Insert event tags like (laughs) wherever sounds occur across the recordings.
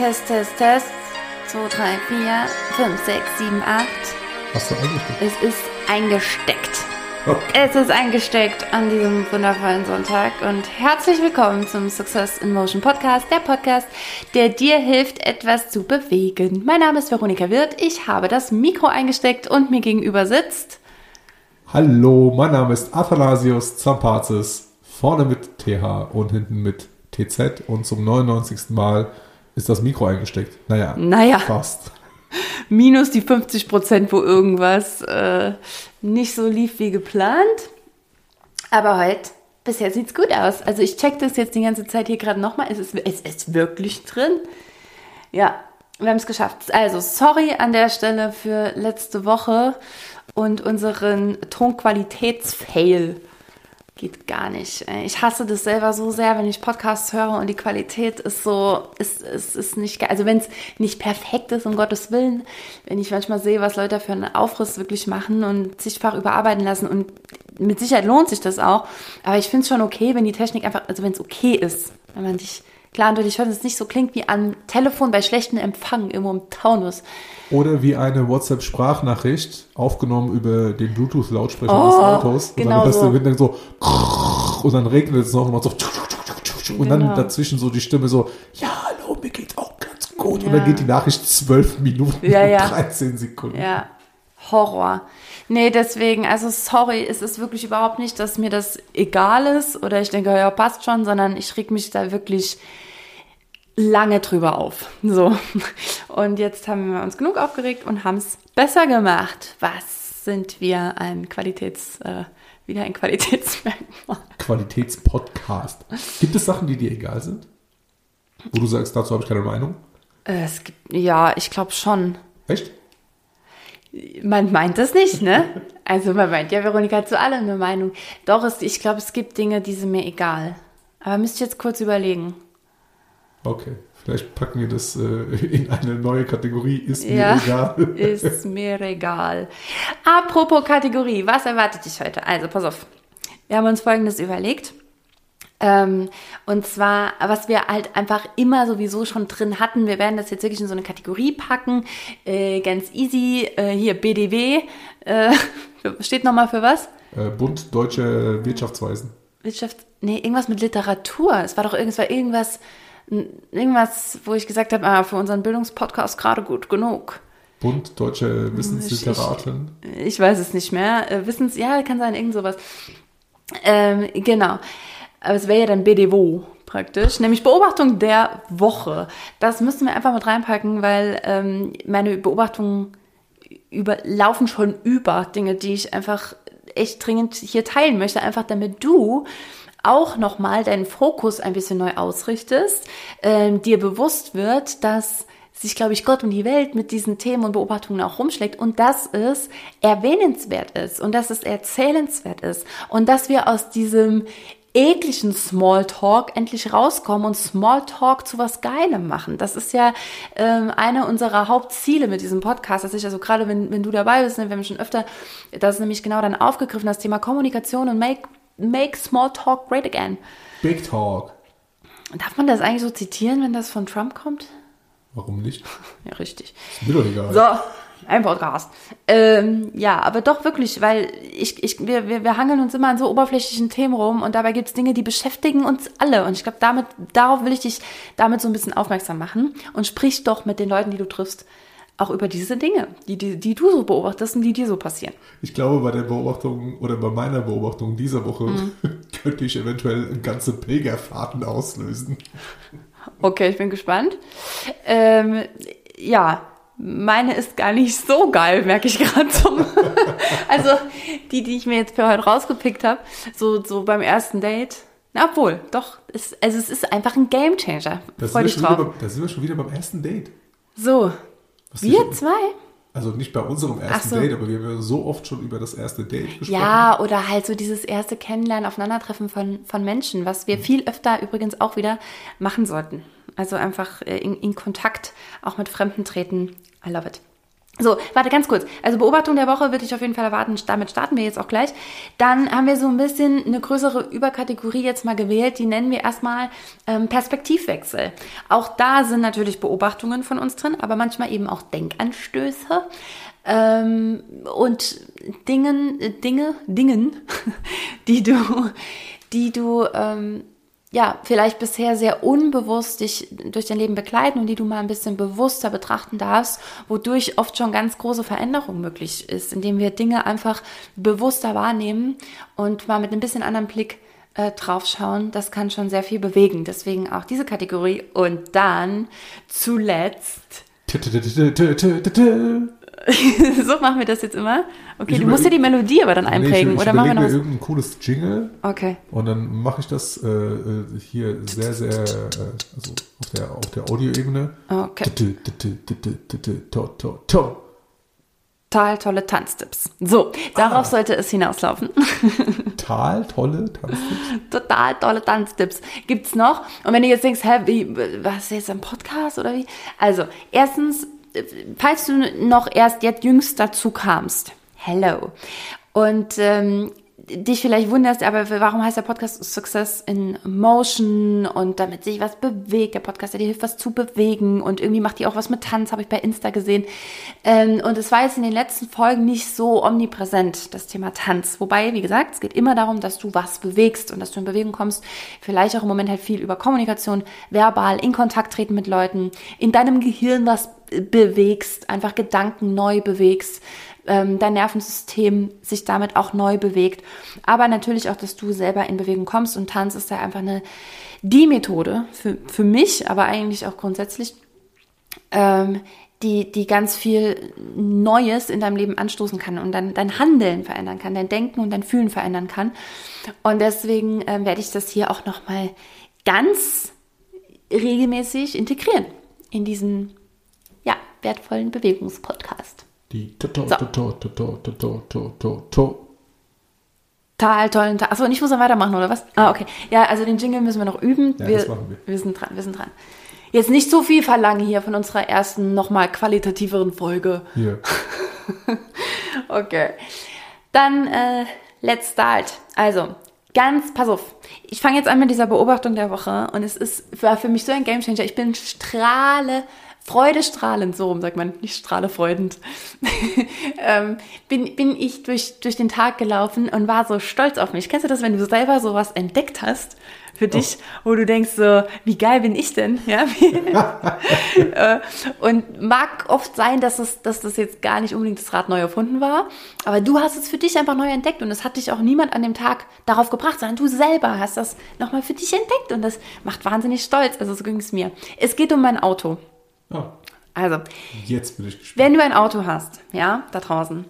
Test, Test, Test. 2, 3, 4, 5, 6, 7, 8. Hast du eingesteckt? Es ist eingesteckt. Okay. Es ist eingesteckt an diesem wundervollen Sonntag und herzlich willkommen zum Success in Motion Podcast, der Podcast, der dir hilft, etwas zu bewegen. Mein Name ist Veronika Wirth, ich habe das Mikro eingesteckt und mir gegenüber sitzt. Hallo, mein Name ist Athanasius Zampazis, vorne mit TH und hinten mit TZ und zum 99. Mal ist das Mikro eingesteckt. Naja, Naja. fast. (laughs) Minus die 50 Prozent, wo irgendwas äh, nicht so lief wie geplant. Aber heute, bisher sieht's gut aus. Also ich check das jetzt die ganze Zeit hier gerade nochmal. Es ist, es ist wirklich drin. Ja, wir haben es geschafft. Also, sorry an der Stelle für letzte Woche und unseren Tonqualitätsfail. Geht gar nicht. Ich hasse das selber so sehr, wenn ich Podcasts höre und die Qualität ist so, ist, ist, ist nicht geil. Also wenn es nicht perfekt ist, um Gottes Willen, wenn ich manchmal sehe, was Leute für einen Aufriss wirklich machen und zigfach überarbeiten lassen und mit Sicherheit lohnt sich das auch. Aber ich finde es schon okay, wenn die Technik einfach, also wenn es okay ist, wenn man dich klar und deutlich hört, dass es nicht so klingt wie am Telefon bei schlechtem Empfang irgendwo im Taunus. Oder wie eine WhatsApp-Sprachnachricht aufgenommen über den Bluetooth-Lautsprecher Oh, des Autos. genau und dann, so. so. dann so und dann regnet es noch und man so und Genau. dann dazwischen so die Stimme so, ja, hallo, mir geht's auch ganz gut. Und Ja. dann geht die Nachricht zwölf Minuten Ja, und ja. 13 Sekunden. Ja, Horror. Nee, deswegen, also sorry, es ist wirklich überhaupt nicht, dass mir das egal ist oder ich denke, ja, passt schon, sondern ich reg mich da wirklich lange drüber auf. So. Und jetzt haben wir uns genug aufgeregt und haben es besser gemacht. Was sind wir ein Qualitäts, äh, wieder ein Qualitätsmerkmal? Qualitätspodcast. Gibt es Sachen, die dir egal sind? Wo du sagst, dazu habe ich keine Meinung? Äh, Es gibt, ja, ich glaube schon. Echt? Man meint das nicht, ne? Also man meint ja, Veronika hat zu allem eine Meinung. Doch, es, ich glaube, es gibt Dinge, die sind mir egal. Aber müsste ich jetzt kurz überlegen. Okay. Vielleicht packen wir das äh, in eine neue Kategorie. Ist mir Ja, egal. (laughs) ist mir egal. Apropos Kategorie, was erwartet dich heute? Also, pass auf. Wir haben uns Folgendes überlegt. Ähm, und zwar, was wir halt einfach immer sowieso schon drin hatten, wir werden das jetzt wirklich in so eine Kategorie packen, äh, ganz easy, äh, hier BDW, äh, (laughs) steht nochmal für was? Äh, Bund Deutsche Wirtschaftsweisen. Wirtschaft, nee, irgendwas mit Literatur. Es war doch irgendwas, irgendwas, irgendwas, wo ich gesagt habe, ah, für unseren Bildungspodcast gerade gut genug. Bund Deutsche Wissensliteraten. Ich weiß es nicht mehr. Äh, Wissens, ja, kann sein, irgend sowas. Ähm, genau. Aber es wäre ja dann BDWO praktisch, nämlich Beobachtung der Woche. Das müssen wir einfach mit reinpacken, weil ähm, meine Beobachtungen über, laufen schon über Dinge, die ich einfach echt dringend hier teilen möchte, einfach damit du auch nochmal deinen Fokus ein bisschen neu ausrichtest, ähm, dir bewusst wird, dass sich, glaube ich, Gott und die Welt mit diesen Themen und Beobachtungen auch rumschlägt und dass es erwähnenswert ist und dass es erzählenswert ist und dass wir aus diesem ekligen Smalltalk endlich rauskommen und Smalltalk zu was Geilem machen. Das ist ja ähm, eine unserer Hauptziele mit diesem Podcast, dass ich also gerade, wenn, wenn du dabei bist, ne, wir haben schon öfter das ist nämlich genau dann aufgegriffen, das Thema Kommunikation und make, make Smalltalk great again. Big Talk. Darf man das eigentlich so zitieren, wenn das von Trump kommt? Warum nicht? (laughs) Ja, richtig. Ist mir doch egal. So, ein Podcast. Ähm, ja, aber doch wirklich, weil ich, ich, wir, wir, wir hangeln uns immer an so oberflächlichen Themen rum und dabei gibt es Dinge, die beschäftigen uns alle. Und ich glaube, damit, darauf will ich dich damit so ein bisschen aufmerksam machen und sprich doch mit den Leuten, die du triffst, auch über diese Dinge, die, die, die du so beobachtest und die dir so passieren. Ich glaube, bei der Beobachtung oder bei meiner Beobachtung dieser Woche Mhm. (laughs) könnte ich eventuell ganze Pilgerfahrten auslösen. Okay, ich bin gespannt. Ähm, ja, meine ist gar nicht so geil, merke ich gerade zum. (laughs) also die, die ich mir jetzt für heute rausgepickt habe, so, so beim ersten Date. Na, obwohl, doch, es, also es ist einfach ein Gamechanger. Dich schon drauf. beim, da sind wir schon wieder beim ersten Date. So, Was wir ich- zwei? Also nicht bei unserem ersten so. Date, aber wir haben ja so oft schon über das erste Date gesprochen. Ja, oder halt so dieses erste Kennenlernen, Aufeinandertreffen von, von Menschen, was wir viel öfter übrigens auch wieder machen sollten. Also einfach äh, in, in Kontakt auch mit Fremden treten. I love it. So, warte ganz kurz. Also Beobachtung der Woche würde ich auf jeden Fall erwarten. Damit starten wir jetzt auch gleich. Dann haben wir so ein bisschen eine größere Überkategorie jetzt mal gewählt. Die nennen wir erstmal ähm, Perspektivwechsel. Auch da sind natürlich Beobachtungen von uns drin, aber manchmal eben auch Denkanstöße. Ähm, und Dingen, Dinge, Dingen, (laughs) die du, die du ähm, ja, vielleicht bisher sehr unbewusst dich durch dein Leben begleiten und die du mal ein bisschen bewusster betrachten darfst, wodurch oft schon ganz große Veränderung möglich ist, indem wir Dinge einfach bewusster wahrnehmen und mal mit ein bisschen anderen Blick äh, draufschauen. Das kann schon sehr viel bewegen. Deswegen auch diese Kategorie. Und dann zuletzt. so machen wir das jetzt immer. Okay, ich du musst dir die Melodie aber dann einprägen. Nee, ich, ich oder machen wir noch mir irgendein cooles Jingle. Okay. Und dann mache ich das äh, hier sehr, sehr äh, also auf der, auf der Audioebene. Okay. Total tolle Tanztipps. So, darauf ah. sollte es hinauslaufen. Total tolle Tanztipps. Total tolle Tanztipps. Gibt's noch? Und wenn du jetzt denkst, hä, wie, was ist jetzt ein Podcast oder wie? Also, erstens falls du noch erst jetzt jüngst dazu kamst, hello. Und ähm, dich vielleicht wunderst, aber warum heißt der Podcast Success in Motion und damit sich was bewegt? Der Podcast, der dir hilft, was zu bewegen und irgendwie macht die auch was mit Tanz, habe ich bei Insta gesehen. Ähm, und es war jetzt in den letzten Folgen nicht so omnipräsent, das Thema Tanz. Wobei, wie gesagt, es geht immer darum, dass du was bewegst und dass du in Bewegung kommst. Vielleicht auch im Moment halt viel über Kommunikation, verbal, in Kontakt treten mit Leuten, in deinem Gehirn was bewegst, einfach Gedanken neu bewegst ähm, dein Nervensystem sich damit auch neu bewegt. Aber natürlich auch, dass du selber in Bewegung kommst und Tanz ist da einfach eine, die Methode für, für mich, aber eigentlich auch grundsätzlich, ähm, die, die ganz viel Neues in deinem Leben anstoßen kann und dann dein Handeln verändern kann, dein Denken und dein Fühlen verändern kann. Und deswegen äh, werde ich das hier auch nochmal ganz regelmäßig integrieren in diesen ja, wertvollen Bewegungspodcast. Die Total tollen Tag. Achso, und ich muss dann weitermachen, oder was? Ah, okay. Ja, also den Jingle müssen wir noch üben. Ja, wir, das machen wir. Wir sind dran, wir sind dran. Jetzt nicht so viel verlangen hier von unserer ersten, nochmal qualitativeren Folge. Ja. (laughs) okay. Dann, äh, let's start. Also, ganz, pass auf. Ich fange jetzt an mit dieser Beobachtung der Woche und es ist, war für mich so ein Game Changer. Ich bin strahle freudestrahlend, so rum sagt man, nicht strahlefreudend, (laughs) ähm, bin, bin ich durch, durch den Tag gelaufen und war so stolz auf mich. Kennst du das, wenn du selber sowas entdeckt hast für oh. dich, wo du denkst so, wie geil bin ich denn? Ja, (laughs) äh, und mag oft sein, dass, es, dass das jetzt gar nicht unbedingt das Rad neu erfunden war, aber du hast es für dich einfach neu entdeckt und es hat dich auch niemand an dem Tag darauf gebracht, sondern du selber hast das nochmal für dich entdeckt und das macht wahnsinnig stolz. Also so ging es mir. Es geht um mein Auto. Also, jetzt bin ich gespannt. Wenn du ein Auto hast, ja, da draußen.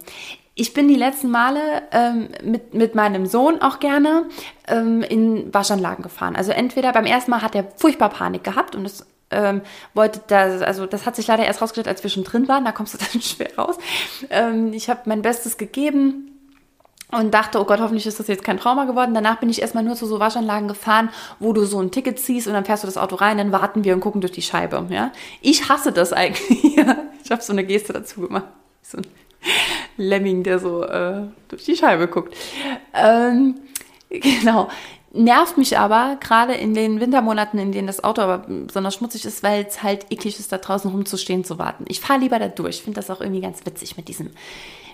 Ich bin die letzten Male ähm, mit, mit meinem Sohn auch gerne ähm, in Waschanlagen gefahren. Also entweder beim ersten Mal hat er furchtbar Panik gehabt und das ähm, wollte das, also das hat sich leider erst rausgestellt, als wir schon drin waren, da kommst du (laughs) dann schwer raus. Ähm, ich habe mein Bestes gegeben, und dachte, oh Gott, hoffentlich ist das jetzt kein Trauma geworden. Danach bin ich erstmal nur zu so Waschanlagen gefahren, wo du so ein Ticket ziehst und dann fährst du das Auto rein, dann warten wir und gucken durch die Scheibe. Ja? Ich hasse das eigentlich. (laughs) ich habe so eine Geste dazu gemacht. So ein Lemming, der so äh, durch die Scheibe guckt. Ähm, genau. Nervt mich aber, gerade in den Wintermonaten, in denen das Auto aber besonders schmutzig ist, weil es halt eklig ist, da draußen rumzustehen, zu warten. Ich fahre lieber da durch. Ich finde das auch irgendwie ganz witzig mit diesem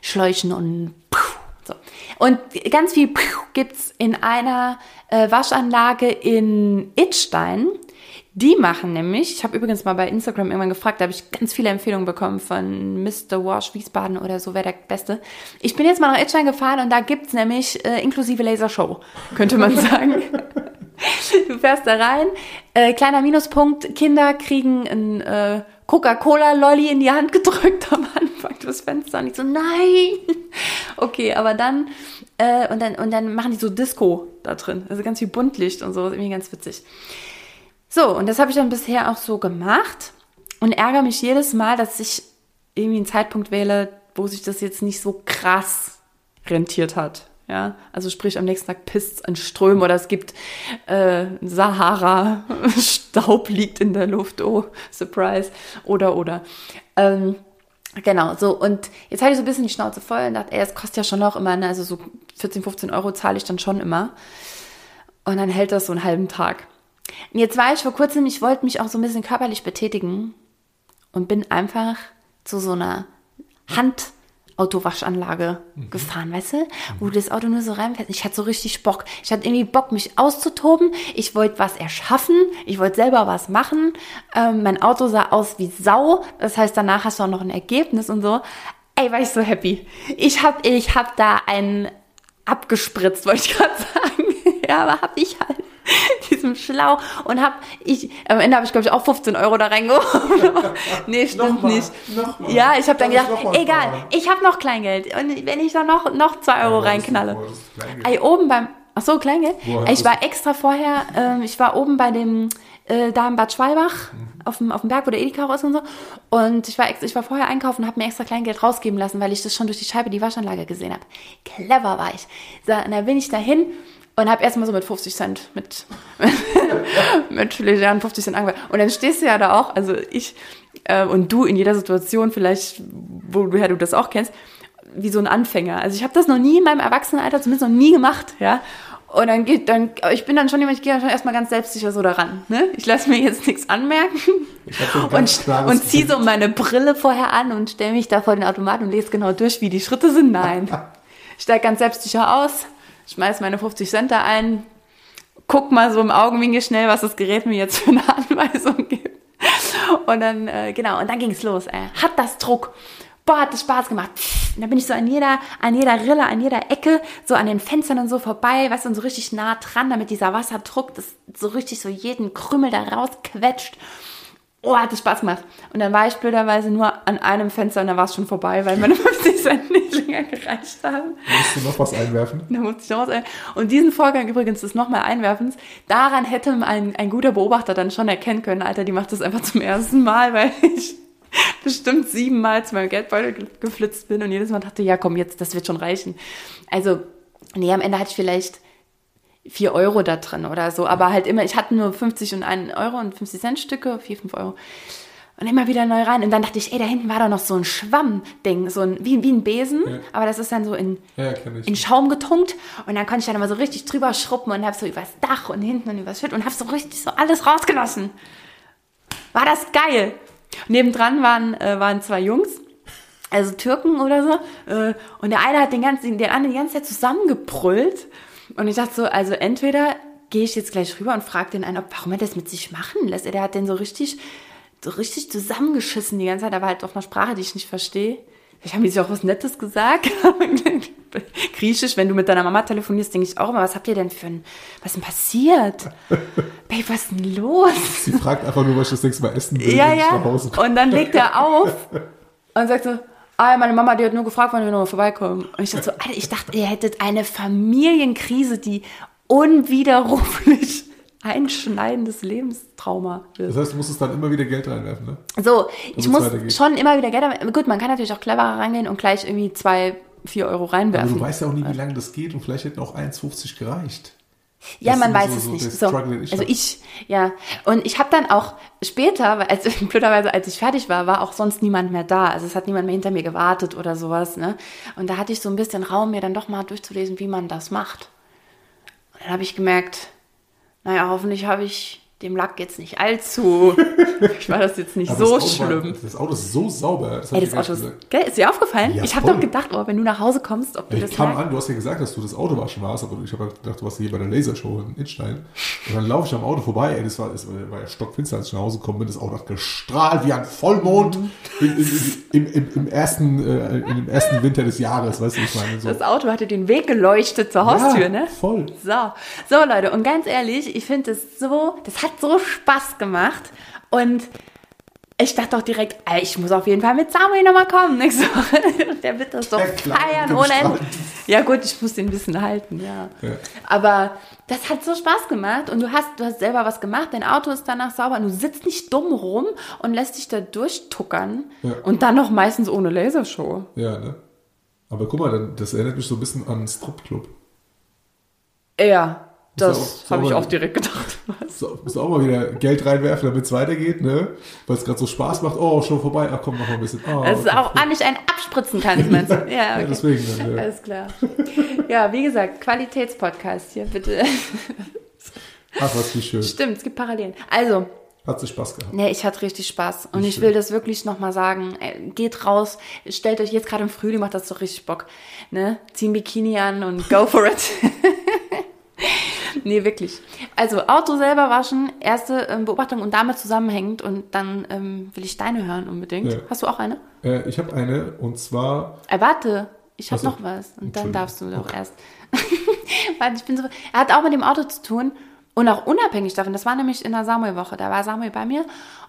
Schläuchen und puh, so. Und ganz viel gibt's in einer äh, Waschanlage in Itstein. Die machen nämlich, ich habe übrigens mal bei Instagram irgendwann gefragt, da habe ich ganz viele Empfehlungen bekommen von Mr. Wash Wiesbaden oder so, wer der Beste. Ich bin jetzt mal nach Itstein gefahren und da gibt's nämlich äh, inklusive Lasershow, könnte man (laughs) sagen. du fährst da rein, äh, kleiner Minuspunkt, Kinder kriegen ein äh, Coca-Cola-Lolli in die Hand gedrückt am Anfang das Fenster und ich so, nein. Okay, aber dann, äh, und dann, und dann machen die so Disco da drin. Also ganz viel Buntlicht und so, ist irgendwie ganz witzig. So, und das habe ich dann bisher auch so gemacht und ärgere mich jedes Mal, dass ich irgendwie einen Zeitpunkt wähle, wo sich das jetzt nicht so krass rentiert hat. Ja, also sprich, am nächsten Tag pisst es an Strömen oder es gibt äh, Sahara, (laughs) Staub liegt in der Luft, oh, Surprise, oder, oder. Ähm, Genau, so und jetzt hatte ich so ein bisschen die Schnauze voll und dachte, ey, es kostet ja schon noch immer, ne, also so 14, 15 Euro zahle ich dann schon immer. Und dann hält das so einen halben Tag. Und jetzt war ich vor kurzem, ich wollte mich auch so ein bisschen körperlich betätigen und bin einfach zu so einer Handautowwaschanlage mhm. gefahren, weißt du? Wo du das Auto nur so reinfährst. Ich hatte so richtig Bock. Ich hatte irgendwie Bock, mich auszutoben. Ich wollte was erschaffen. Ich wollte selber was machen. Ähm, mein Auto sah aus wie Sau. Das heißt, danach hast du auch noch ein Ergebnis und so. Ey, war ich so happy. Ich hab, ich hab da einen abgespritzt, wollte ich (laughs) gerade sagen. ja, aber hab ich halt (laughs) diesem Schlauch und hab ich am Ende habe ich glaube ich auch 15 Euro da reingeworfen. (laughs) nee, stimmt nochmal, nicht. Ja, ich habe dann gedacht, egal, fahren. ich habe noch Kleingeld und wenn ich da noch noch 2 Euro ja, reinknalle. Ey, oben beim Ach so, Kleingeld. Woher ich war extra vorher, äh, ich war oben bei dem äh, da in Bad Schwalbach mhm. auf, dem, auf dem Berg, wo der Edeka ist und so. Und ich war, ich war vorher einkaufen und habe mir extra Kleingeld rausgeben lassen, weil ich das schon durch die Scheibe die Waschanlage gesehen habe. Clever war ich. So, und dann bin ich dahin und habe erstmal so mit 50 Cent, mit, (laughs) mit legeren 50 Cent angefangen. Und dann stehst du ja da auch, also ich äh, und du in jeder Situation, vielleicht, woher du das auch kennst, wie so ein Anfänger. Also ich habe das noch nie in meinem Erwachsenenalter, zumindest noch nie gemacht, ja. Und dann geht dann, ich bin dann schon jemand, ich gehe dann schon erstmal ganz selbstsicher so daran. Ne? Ich lasse mir jetzt nichts anmerken und, und ziehe so meine Brille vorher an und stelle mich da vor den Automaten und lese genau durch, wie die Schritte sind. Nein. (laughs) Ich steige ganz selbstsicher aus, schmeiß meine 50 Cent da ein, guck mal so im Augenwinkel schnell, was das Gerät mir jetzt für eine Anweisung gibt. Und dann, äh, genau, und dann ging's los. Ey. Hat das Druck. Boah, hat das Spaß gemacht. Und dann bin ich so an jeder, an jeder Rille, an jeder Ecke, so an den Fenstern und so vorbei, weißt du, und so richtig nah dran, damit dieser Wasserdruck das so richtig so jeden Krümmel da rausquetscht oh, hat das Spaß gemacht. Und dann war ich blöderweise nur an einem Fenster und dann war es schon vorbei, weil meine (laughs) 50 Cent nicht länger gereicht haben. Musst du noch was einwerfen? Da musste ich noch was einwerfen. Und diesen Vorgang übrigens des nochmal Einwerfens, daran hätte ein, ein guter Beobachter dann schon erkennen können, Alter, die macht das einfach zum ersten Mal, (laughs) weil ich bestimmt siebenmal zu meinem Geldbeutel geflitzt bin und jedes Mal dachte, ja komm, jetzt, das wird schon reichen. Also, nee, am Ende hatte ich vielleicht 4 Euro da drin oder so. Aber halt immer, ich hatte nur 50 und 1 Euro und 50 Cent Stücke, 4, 5 Euro. Und immer wieder neu rein. Und dann dachte ich, ey, da hinten war doch noch so ein Schwamm-Ding, so ein, wie, wie ein Besen, ja. aber das ist dann so in, ja, in Schaum getunkt. Und dann konnte ich dann immer so richtig drüber schruppen und hab so übers Dach und hinten und übers Schütt und hab so richtig so alles rausgelassen. War das geil. nebendran waren, äh, waren zwei Jungs, also Türken oder so. Äh, und der eine hat den ganzen, der andere die ganze Zeit zusammengebrüllt. Und ich dachte so, also entweder gehe ich jetzt gleich rüber und frage den einen, warum er das mit sich machen lässt. Der hat den so richtig, so richtig zusammengeschissen die ganze Zeit, aber halt auf einer Sprache, die ich nicht verstehe. Vielleicht haben die sich auch was Nettes gesagt. (laughs) Griechisch, wenn du mit deiner Mama telefonierst, denke ich auch immer, was habt ihr denn für ein, was ist denn passiert? (laughs) Babe, was ist denn los? Sie fragt einfach nur, was ich das nächste Mal essen will, ja, ja. Und dann legt er auf (laughs) und sagt so, ah, meine Mama, die hat nur gefragt, wann wir nochmal vorbeikommen. Und ich dachte so, Alter, ich dachte, ihr hättet eine Familienkrise, die unwiderruflich (laughs) einschneidendes Lebenstrauma wird. Das heißt, du musstest dann immer wieder Geld reinwerfen, ne? So, ich muss schon immer wieder Geld reinwerfen. Gut, man kann natürlich auch cleverer reingehen und gleich irgendwie zwei, vier Euro reinwerfen. Aber du weißt ja auch nie, wie lange das geht und vielleicht hätten auch 1,50 gereicht. Ja, das man weiß so, es so nicht. So, also ich, ja. Und ich habe dann auch später, als, (laughs) blöderweise, als ich fertig war, war auch sonst niemand mehr da. Also es hat niemand mehr hinter mir gewartet oder sowas. Ne? Und da hatte ich so ein bisschen Raum, mir dann doch mal durchzulesen, wie man das macht. Und dann habe ich gemerkt, naja, hoffentlich habe ich dem Lack jetzt nicht allzu. (laughs) ich war das jetzt nicht so Auto schlimm. War, das Auto ist so sauber. Das, Ey, das Auto ist, gell, ist dir aufgefallen? Ja, ich habe doch gedacht, oh, wenn du nach Hause kommst, ob du ich das kam an, du hast ja gesagt, dass du das Auto waschen warst, aber ich habe halt gedacht, du warst hier bei der Lasershow in Innstein. Und dann laufe ich am Auto vorbei, ey, das war, das war ja stockfinster, als ich nach Hause gekommen bin, das Auto hat gestrahlt wie ein Vollmond mhm. in, in, in, im, im, ersten, äh, im ersten Winter des Jahres, weißt du, ich meine. So. Das Auto hatte den Weg geleuchtet zur Haustür, ja, ne? voll. So, so Leute, und ganz ehrlich, ich finde das so, das hat so Spaß Spaß gemacht. Und ich dachte auch direkt, ey, ich muss auf jeden Fall mit Samuel nochmal kommen nächste Woche. (laughs) Der wird das doch feiern ohne Ende. Ja gut, ich muss den ein bisschen halten, ja. ja. Aber das hat so Spaß gemacht und du hast, du hast selber was gemacht, dein Auto ist danach sauber und du sitzt nicht dumm rum und lässt dich da durchtuckern ja. und dann noch meistens ohne Lasershow. Ja, ne? Aber guck mal, das erinnert mich so ein bisschen an Stripclub. Ja, Das habe ich auch direkt gedacht. So, musst du auch mal wieder Geld reinwerfen, damit es weitergeht, ne? Weil es gerade so Spaß macht. Oh, schon vorbei. Ach komm, noch mal ein bisschen. Oh, du okay. auch an nicht einen abspritzen kannst, (laughs) meinst du? Ja, Ja, okay. deswegen. Dann, ja. Alles klar. Ja, wie gesagt, Qualitätspodcast hier, bitte. (laughs) Ach, was wie schön. Stimmt, es gibt Parallelen. Also, Hat sich Spaß gehabt. nee, ich hatte richtig Spaß. Und ich will das wirklich nochmal sagen. Ey, Geht raus, stellt euch jetzt gerade im Frühling, macht das doch richtig Bock. Ne? Zieh ein Bikini an und go for it. (laughs) nee, wirklich. Also, Auto selber waschen, erste ähm, Beobachtung und damit zusammenhängend. Und dann ähm, will ich deine hören unbedingt. Ja. Hast du auch eine? Äh, ich habe eine und zwar. Äh, warte, ich habe noch was. Und dann darfst du doch Okay. erst. (laughs) warte, ich bin so. Er hat auch mit dem Auto zu tun. Und auch unabhängig davon, das war nämlich in der Samuel-Woche, da war Samuel bei mir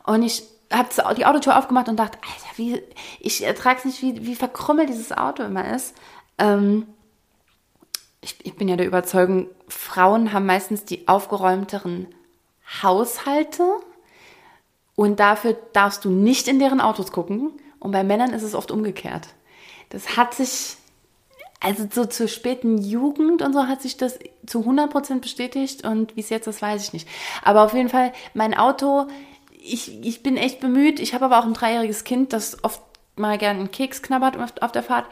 und ich habe die Autotür aufgemacht und dachte, Alter, wie, ich ertrage es nicht, wie, wie verkrümmelt dieses Auto immer ist. Ähm, ich, ich bin ja der Überzeugung, Frauen haben meistens die aufgeräumteren Haushalte und dafür darfst du nicht in deren Autos gucken. Und bei Männern ist es oft umgekehrt. Das hat sich, also so zur späten Jugend und so hat sich das zu 100% bestätigt und wie es jetzt ist, weiß ich nicht. Aber auf jeden Fall, mein Auto, ich, ich bin echt bemüht. Ich habe aber auch ein dreijähriges Kind, das oft mal gern einen Keks knabbert auf der Fahrt.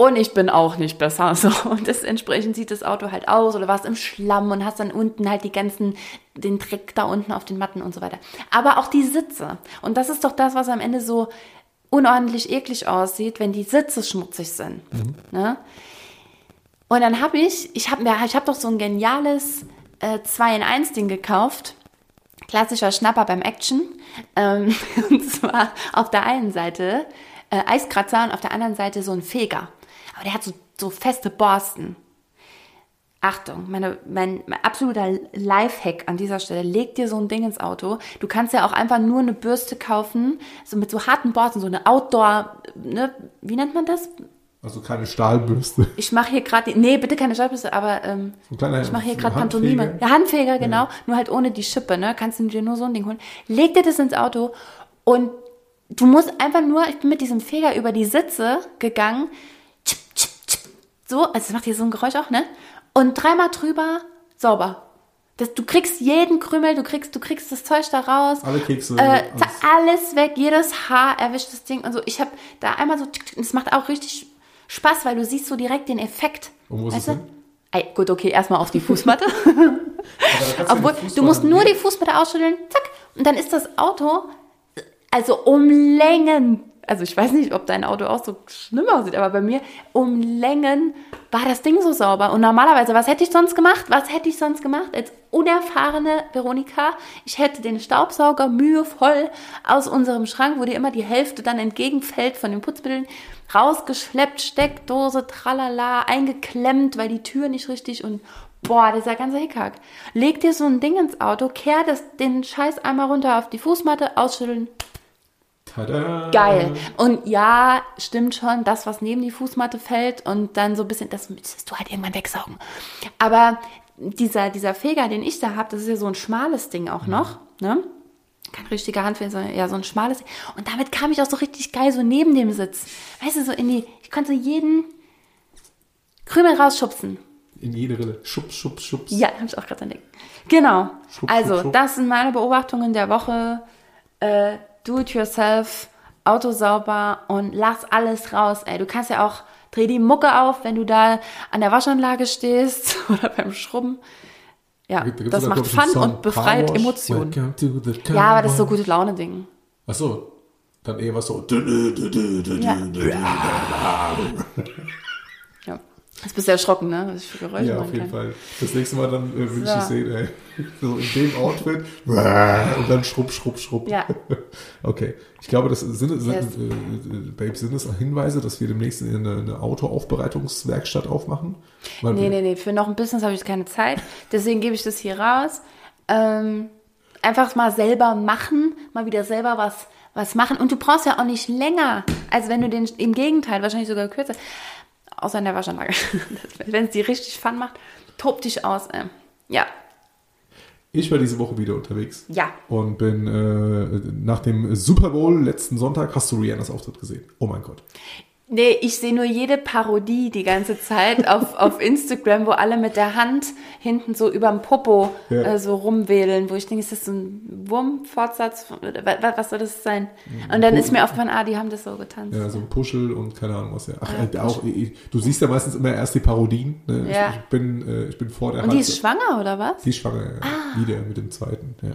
Und ich bin auch nicht besser. (laughs) So. Und das, entsprechend sieht das Auto halt aus oder warst im Schlamm und hast dann unten halt die ganzen, den Dreck da unten auf den Matten und so weiter. Aber auch die Sitze. Und das ist doch das, was am Ende so unordentlich eklig aussieht, wenn die Sitze schmutzig sind. Ne? Und dann habe ich, ich habe mir, ich habe doch so ein geniales äh, 2 in 1 Ding gekauft. Klassischer Schnapper beim Action. Ähm, (laughs) und zwar auf der einen Seite äh, Eiskratzer und auf der anderen Seite so ein Feger. Aber der hat so, so feste Borsten. Achtung, meine, mein, mein absoluter Lifehack an dieser Stelle, leg dir so ein Ding ins Auto. Du kannst ja auch einfach nur eine Bürste kaufen, so mit so harten Borsten, so eine Outdoor, ne, wie nennt man das? Also keine Stahlbürste. Ich mache hier gerade, nee, bitte keine Schallbürste, aber ähm, kleiner ich mache hier gerade Pantomime. Handfeger. Ja, Handfeger, genau, nur halt ohne die Schippe, ne? Kannst du dir nur so ein Ding holen. Leg dir das ins Auto und du musst einfach nur, ich bin mit diesem Feger über die Sitze gegangen, so, also das macht hier so ein Geräusch auch, ne? Und dreimal drüber, sauber. Das, du kriegst jeden Krümel, du kriegst, du kriegst das Zeug da raus. Alle Kekse. Äh, alles. weg, jedes Haar erwischt das Ding und so. Ich habe da einmal so, es macht auch richtig Spaß, weil du siehst so direkt den Effekt. Und wo ist Weißt es? Ey, gut, okay, erstmal auf die Fußmatte. (laughs) Obwohl, Fuß du musst nur die Fußmatte ausschütteln, zack, und dann ist das Auto, also um Längen, also ich weiß nicht, ob dein Auto auch so schlimm aussieht, aber bei mir um Längen war das Ding so sauber. Und normalerweise, was hätte ich sonst gemacht? Was hätte ich sonst gemacht? Als unerfahrene Veronika, ich hätte den Staubsauger mühevoll aus unserem Schrank, wo dir immer die Hälfte dann entgegenfällt von den Putzmitteln, rausgeschleppt, Steckdose, tralala, eingeklemmt, weil die Tür nicht richtig und boah, dieser ganze Hickhack. Leg dir so ein Ding ins Auto, kehr das, den Scheiß einmal runter auf die Fußmatte, ausschütteln, Tada. geil. Und ja, stimmt schon, das, was neben die Fußmatte fällt und dann so ein bisschen, das müsstest du halt irgendwann wegsaugen. Aber dieser, dieser Feger, den ich da habe, das ist ja so ein schmales Ding auch noch, ne? Kein richtiger Handfeger, sondern ja, so ein schmales Ding. Und damit kam ich auch so richtig geil so neben dem Sitz. Weißt du, so in die, ich konnte jeden Krümel rausschubsen. In jede Rille. Schubs, schubs, schubs. Ja, habe ich auch gerade entdeckt. Genau. Schub, also, schub, schub. das sind meine Beobachtungen der Woche. Äh, do it yourself, Auto sauber und lass alles raus. Ey, du kannst ja auch, dreh die Mucke auf, wenn du da an der Waschanlage stehst (laughs) oder beim Schrubben. Ja, Da das macht Fun Song, und befreit Emotionen. Ja, aber das ist so gute Laune-Ding. Ach so. Dann eher was so. Ja. Jetzt bist du erschrocken, ne? Was ich für Geräusche Ja, auf jeden kann. Fall. Das nächste Mal dann äh, will ich So. dich sehen, ey. (laughs) So in dem Outfit. Und dann schrupp, schrupp, schrupp. Ja. (laughs) Okay. Ich glaube, das sind, sind Yes. äh, Babes, sind das Hinweise, dass wir demnächst eine, eine Autoaufbereitungswerkstatt aufmachen? Weil Nee, nee, nee, für noch ein Business habe ich keine Zeit. Deswegen gebe ich das hier raus. Ähm, einfach mal selber machen, mal wieder selber was, was machen. Und du brauchst ja auch nicht länger, als wenn du den, im Gegenteil, wahrscheinlich sogar kürzer, außer in der Waschanlage. (laughs) wenn es dir richtig Fun macht, tob dich aus. Ey. Ja, Ich war diese Woche wieder unterwegs. Ja. Und bin äh, nach dem Super Bowl letzten Sonntag, hast du Rihannas Auftritt gesehen? Oh mein Gott. Nee, ich sehe nur jede Parodie die ganze Zeit auf, (laughs) auf Instagram, wo alle mit der Hand hinten so überm Popo Ja. äh, so rumwedeln, wo ich denke, ist das so ein Wurmfortsatz? Was, was soll das sein? Und dann ist mir aufgefallen, ah, die haben das so getanzt. Ja, so ein Puschel und keine Ahnung was ja. Ach, äh, auch, ich, du siehst ja meistens immer erst die Parodien. Ne? Ja. Ich, ich, bin, äh, ich bin vor der Und die Hand- ist schwanger, oder was? Die ist schwanger, ja. Ah. Wieder mit dem zweiten, ja.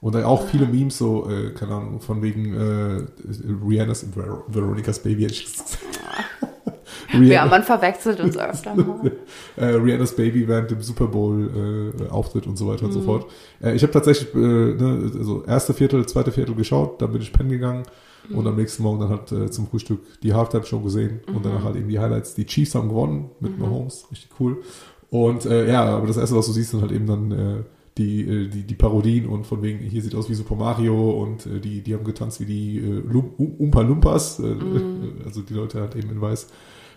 Und dann auch viele Memes, so, äh, keine Ahnung, von wegen äh, Rihanna's Ver Veronica's Baby. hätte ich gesagt. Ja, (laughs) Rihanna, man verwechselt uns öfter mal. (laughs) äh, Rihanna's Baby während dem Super Bowl äh, Auftritt und so weiter und Mhm. so fort. Äh, ich habe tatsächlich äh, ne, also erste Viertel, zweite Viertel geschaut, dann bin ich pennen gegangen und Mhm. am nächsten Morgen dann halt äh, zum Frühstück die Halftime Show gesehen und Mhm. danach halt eben die Highlights. Die Chiefs haben gewonnen mit Mahomes, richtig cool. Und äh, ja, aber das erste, was du siehst, sind halt eben dann äh, die, äh, die, die Parodien und von wegen, hier sieht aus wie Super Mario und äh, die, die haben getanzt wie die Umpa Lumpas, äh, (laughs) also die Leute halt eben in Weiß.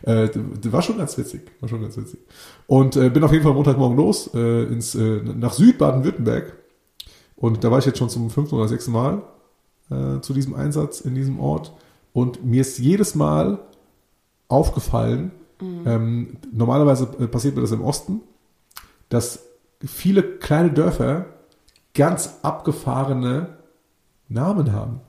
Äh, war schon ganz witzig, war schon ganz witzig. Und äh, bin auf jeden Fall Montagmorgen los äh, ins, äh, nach Südbaden-Württemberg. Und da war ich jetzt schon zum fünften oder sechsten Mal äh, zu diesem Einsatz in diesem Ort. Und mir ist jedes Mal aufgefallen, ähm, normalerweise äh, passiert mir das im Osten, dass viele kleine Dörfer ganz abgefahrene Namen haben.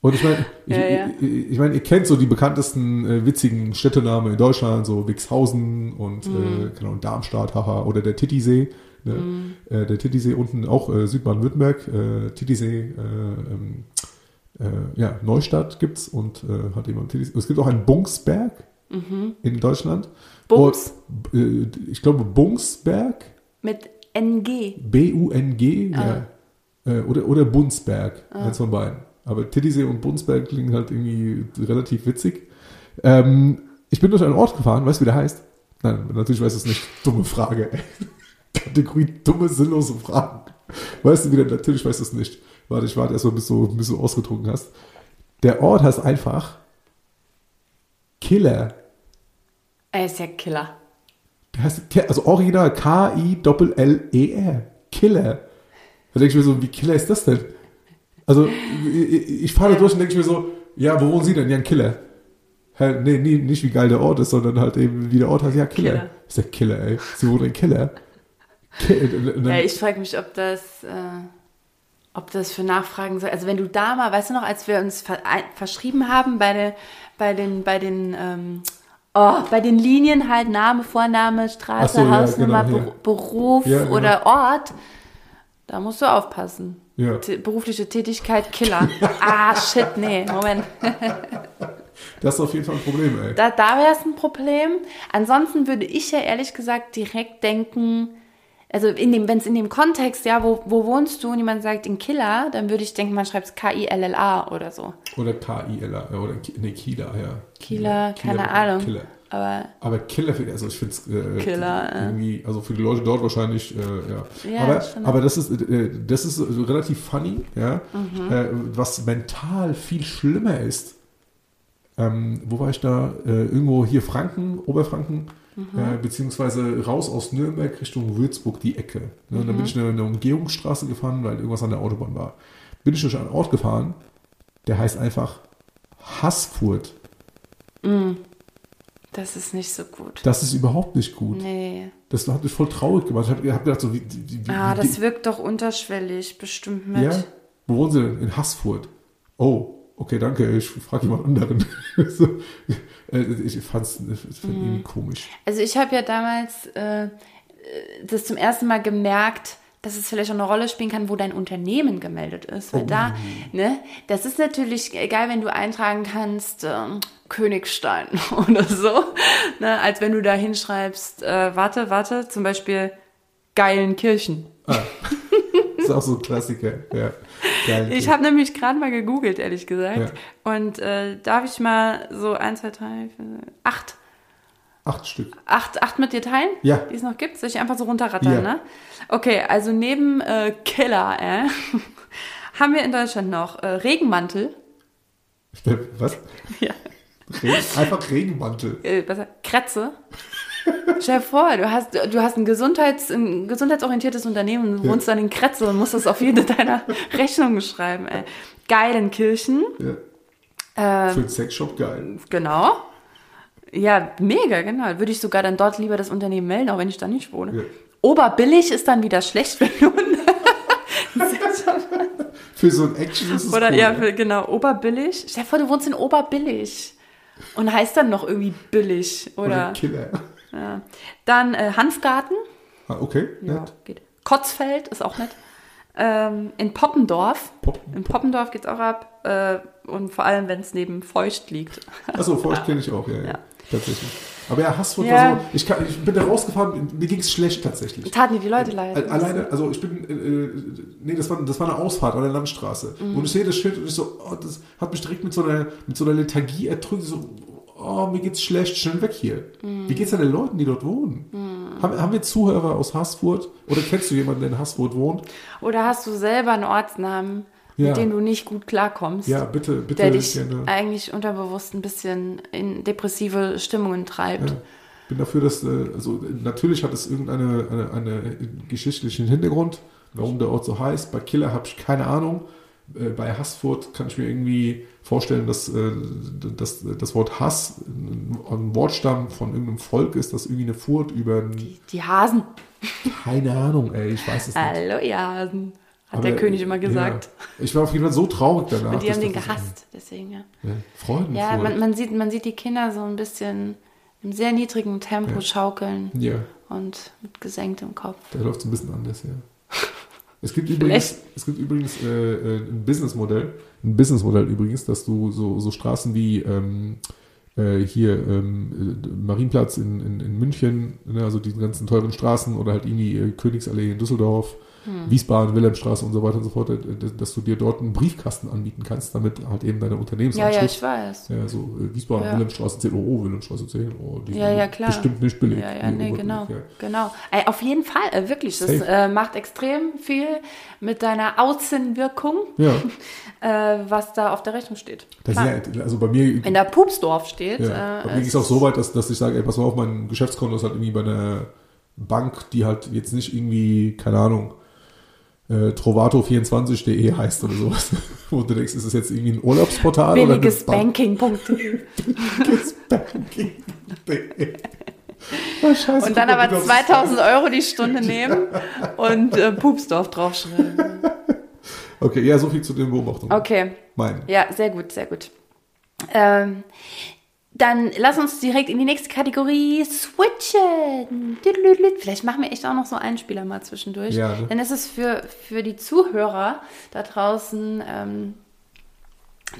Und ich meine, (laughs) ich, Ja, ja. ich, ich meine, ihr kennt so die bekanntesten äh, witzigen Städtenamen in Deutschland, so Wixhausen und äh, keine Ahnung, Darmstadt, haha, oder der Titisee. Ne? Äh, der Titisee unten auch äh, Südbaden-Württemberg, äh, Titisee, äh, ähm, äh, ja, Neustadt gibt's und äh, hat jemand Titisee. Es gibt auch einen Bungsberg in Deutschland. Und, äh, ich glaube Bungsberg, Mit NG. B-U-N-G, ja. Äh, oder, oder Bunsberg, eins von beiden. Aber Titisee und Bunsberg klingen halt irgendwie relativ witzig. Ähm, ich bin durch einen Ort gefahren, weißt du, wie der heißt? Nein, natürlich weiß es nicht. Dumme Frage. (laughs) Kategorie dumme, sinnlose Fragen. Weißt du wieder, natürlich weiß es nicht. Warte, ich warte erstmal, bis du, bis du ausgetrunken hast. Der Ort heißt einfach Killer. Er ist ja Killer. Der heißt, also original K-I-L-L-E-R. Killer. Da denke ich mir so, wie Killer ist das denn? Also, ich, ich fahre da durch und denke ich mir so, ja, wo wohnen Sie denn? Ja, ein Killer. Hä, nee, nee, nicht wie geil der Ort ist, sondern halt eben, wie der Ort heißt, ja, Killer. Killer. Ist der Killer, ey. Sie wohnen in Killer. Ki- und dann- Ja, ich frage mich, ob das, äh, ob das für Nachfragen soll. Also wenn du da mal, weißt du noch, als wir uns ver ein- verschrieben haben bei, der, bei den, bei den, ähm, oh, bei den Linien halt Name, Vorname, Straße, so, ja, Hausnummer, genau, Beru- ja. Beruf Ja, genau. oder Ort, da musst du aufpassen. Ja. Berufliche Tätigkeit, Killer. (laughs) ah, shit, nee, Moment. das ist auf jeden Fall ein Problem, ey. Da, da wäre es ein Problem. Ansonsten würde ich ja ehrlich gesagt direkt denken, also in dem, wenn es in dem Kontext, ja, wo, wo wohnst du und jemand sagt in Killer, dann würde ich denken, man schreibt es K-I-L-L-A oder so. Oder K-I-L-A, oder nee, Kieler, ja. Kieler, keine Ahnung. Killer. Aber Aber Killer, finde ich- also ich finde es äh, Killer, irgendwie, also für die Leute dort wahrscheinlich, äh, ja. Ja, aber, aber das ist, äh, das ist relativ funny, ja. Mhm. Äh, was mental viel schlimmer ist. Ähm, wo war ich da? Äh, irgendwo hier Franken, Oberfranken, Mhm. äh, beziehungsweise raus aus Nürnberg Richtung Würzburg die Ecke. Ne? Mhm. bin ich eine, eine Umgehungsstraße gefahren, weil irgendwas an der Autobahn war. Bin ich durch einen Ort gefahren, der heißt einfach Haßfurt. das ist nicht so gut. Das ist überhaupt nicht gut. Nee. Das hat mich voll traurig gemacht. Ich habe hab gedacht, so, wie, wie, wie, Ah, das wirkt doch unterschwellig, bestimmt mit. Ja? Wo wohnen Sie denn? In Haßfurt. Oh, okay, danke. Ich frage jemand anderen. (laughs) so, äh, ich fand es Mhm. irgendwie komisch. Also ich habe ja damals äh, das zum ersten Mal gemerkt, dass es vielleicht auch eine Rolle spielen kann, wo dein Unternehmen gemeldet ist. Weil Oh. da, ne, das ist natürlich geil, wenn du eintragen kannst, ähm, Königstein (laughs) oder so. Ne, als wenn du da hinschreibst, äh, warte, warte, zum Beispiel Geilenkirchen. Das (laughs) ist auch so ein Klassiker. Ja. Geil. Ich habe nämlich gerade mal gegoogelt, ehrlich gesagt. Ja. Und äh, darf ich mal so eins, zwei, drei, vier, acht Acht Stück. Acht, acht mit dir teilen? Ja. Die es noch gibt? Soll ich einfach so runterrattern, Ja. ne? Okay, also neben äh, Killer, äh, (laughs) haben wir in Deutschland noch äh, Regenmantel, Was? (laughs) Ja. Regen, einfach Regenmantel. äh, was, Kretze. Stell dir vor, du hast, du hast ein, Gesundheits, ein gesundheitsorientiertes Unternehmen und Ja. wohnst dann in Kretze und musst das auf jede deiner (laughs) Rechnungen schreiben, ey. Geilenkirchen, Ja. Für den Sexshop geil. Genau. Ja, mega, genau. Würde ich sogar dann dort lieber das Unternehmen melden, auch wenn ich da nicht wohne. Ja. Oberbillig ist dann wieder schlecht, wenn du. (laughs) Für so ein Action ist es Oder cool. ja, für, genau, Oberbillig. Stell dir vor, du wohnst in Oberbillig. Und heißt dann noch irgendwie billig. Oder Oder. Killer. Ja. Dann äh, Hanfgarten. Ah, okay, Ja, nett. geht. Kotzfeld ist auch nett. Ähm, in Poppendorf. Pop- in Poppendorf geht's auch ab. Äh, und vor allem, wenn es neben Feucht liegt. Achso, Feucht kenne ich auch, ja, ja, Ja. Tatsächlich. Aber ja, Hassfurt Ja. war so. Ich, kann, ich bin da rausgefahren, mir ging es schlecht tatsächlich. Taten dir die Leute leid. Al- Alleine, also ich bin, äh, äh, nee, das war, das war eine Ausfahrt an der Landstraße. Mhm. Und ich sehe das Schild und ich so, oh, das hat mich direkt mit so einer, mit so einer Lethargie erdrückt. So, oh, mir geht's schlecht, schnell weg hier. Mhm. Wie geht's denn den Leuten, die dort wohnen? Haben, haben wir Zuhörer aus Haßfurt? Oder kennst du jemanden, der in Haßfurt wohnt? Oder hast du selber einen Ortsnamen, Ja. mit dem du nicht gut klarkommst? Ja, bitte, bitte. der dich gerne. eigentlich unterbewusst ein bisschen in depressive Stimmungen treibt. Ja. bin dafür, dass, äh, also natürlich hat es irgendeine eine, eine geschichtlichen Hintergrund, warum der Ort so heißt. Bei Killer habe ich keine Ahnung. Äh, Bei Hassfurt kann ich mir irgendwie vorstellen, dass, äh, dass das Wort Hass ein Wortstamm von irgendeinem Volk ist, das irgendwie eine Furt über ein, Die Hasen. keine Ahnung, ey, ich weiß es nicht. Hallo, ihr Hasen. Hat Aber, der König immer gesagt. Ja, ich war auf jeden Fall so traurig danach. Und die haben den gehasst, deswegen, ja. Ja, Freudenfurt. Ja, man, man, sieht, man sieht die Kinder so ein bisschen im sehr niedrigen Tempo schaukeln ja. und mit gesenktem Kopf. Da läuft es ein bisschen anders, ja. Es gibt übrigens, es gibt übrigens äh, äh, ein Businessmodell, ein Businessmodell übrigens, dass du so, so Straßen wie ähm, äh, hier ähm, äh, Marienplatz in, in, in München, ne, also die ganzen teuren Straßen oder halt irgendwie äh, Königsallee in Düsseldorf, Wiesbaden, Wilhelmstraße und so weiter und so fort, äh, dass- du dir dort einen Briefkasten anbieten kannst, damit halt eben deine Ja, Unternehmensanschrift ja, ich weiß. ja, so äh, Wiesbaden, Ja. Wilhelmstraße 10, oh, oh, Wilhelmstraße 10, oh, die Ja, sind ja, klar. bestimmt nicht billig. Ja, ja, nee, genau. Ja. Genau. Ey, auf jeden Fall, äh, wirklich. Das äh, macht extrem viel mit deiner Außenwirkung, ja, (laughs) äh, was da auf der Rechnung steht. das Klar. ist ja, also bei mir Wenn da Pupsdorf steht, Ja. äh, Bei mir ging es auch so weit, dass, dass ich sage, ey, pass mal auf, mein Geschäftskonto ist halt irgendwie bei einer Bank, die halt jetzt nicht irgendwie, keine Ahnung, äh, Trovato24.de heißt oder sowas. (laughs) Wo du denkst, ist das jetzt irgendwie ein Urlaubsportal billigesbanking.de. Billiges Banking.de. Oh, scheiße, Und dann guck aber wie das- 2000 Euro die Stunde nehmen und äh, Pupsdorf draufschreiben. (laughs) Okay, ja, so viel zu den Beobachtungen. Okay, Meine. ja, sehr gut, sehr gut. Ähm, dann lass uns direkt in die nächste Kategorie switchen. Vielleicht machen wir echt auch noch so einen Spieler mal zwischendurch. Ja? Dann ist es für, für die Zuhörer da draußen ähm,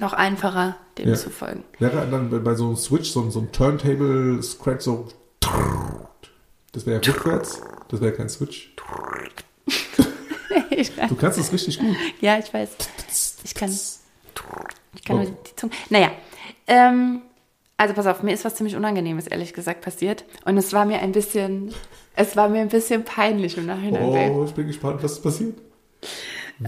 noch einfacher, dem Ja. zu folgen. Wäre dann bei- so einem Switch, so, ein- so ein Turntable Scratch, so. Das wäre ja rückwärts. Das wäre kein Switch. ich, Du kannst das richtig gut. ja, ich weiß. Ich kann, ich kann Oh. nur die Zunge. Naja, ähm, also pass auf, mir ist was ziemlich Unangenehmes, ehrlich gesagt, passiert. Und es war mir ein bisschen, es war mir ein bisschen peinlich im Nachhinein. Babe. Oh, ich bin gespannt, was passiert.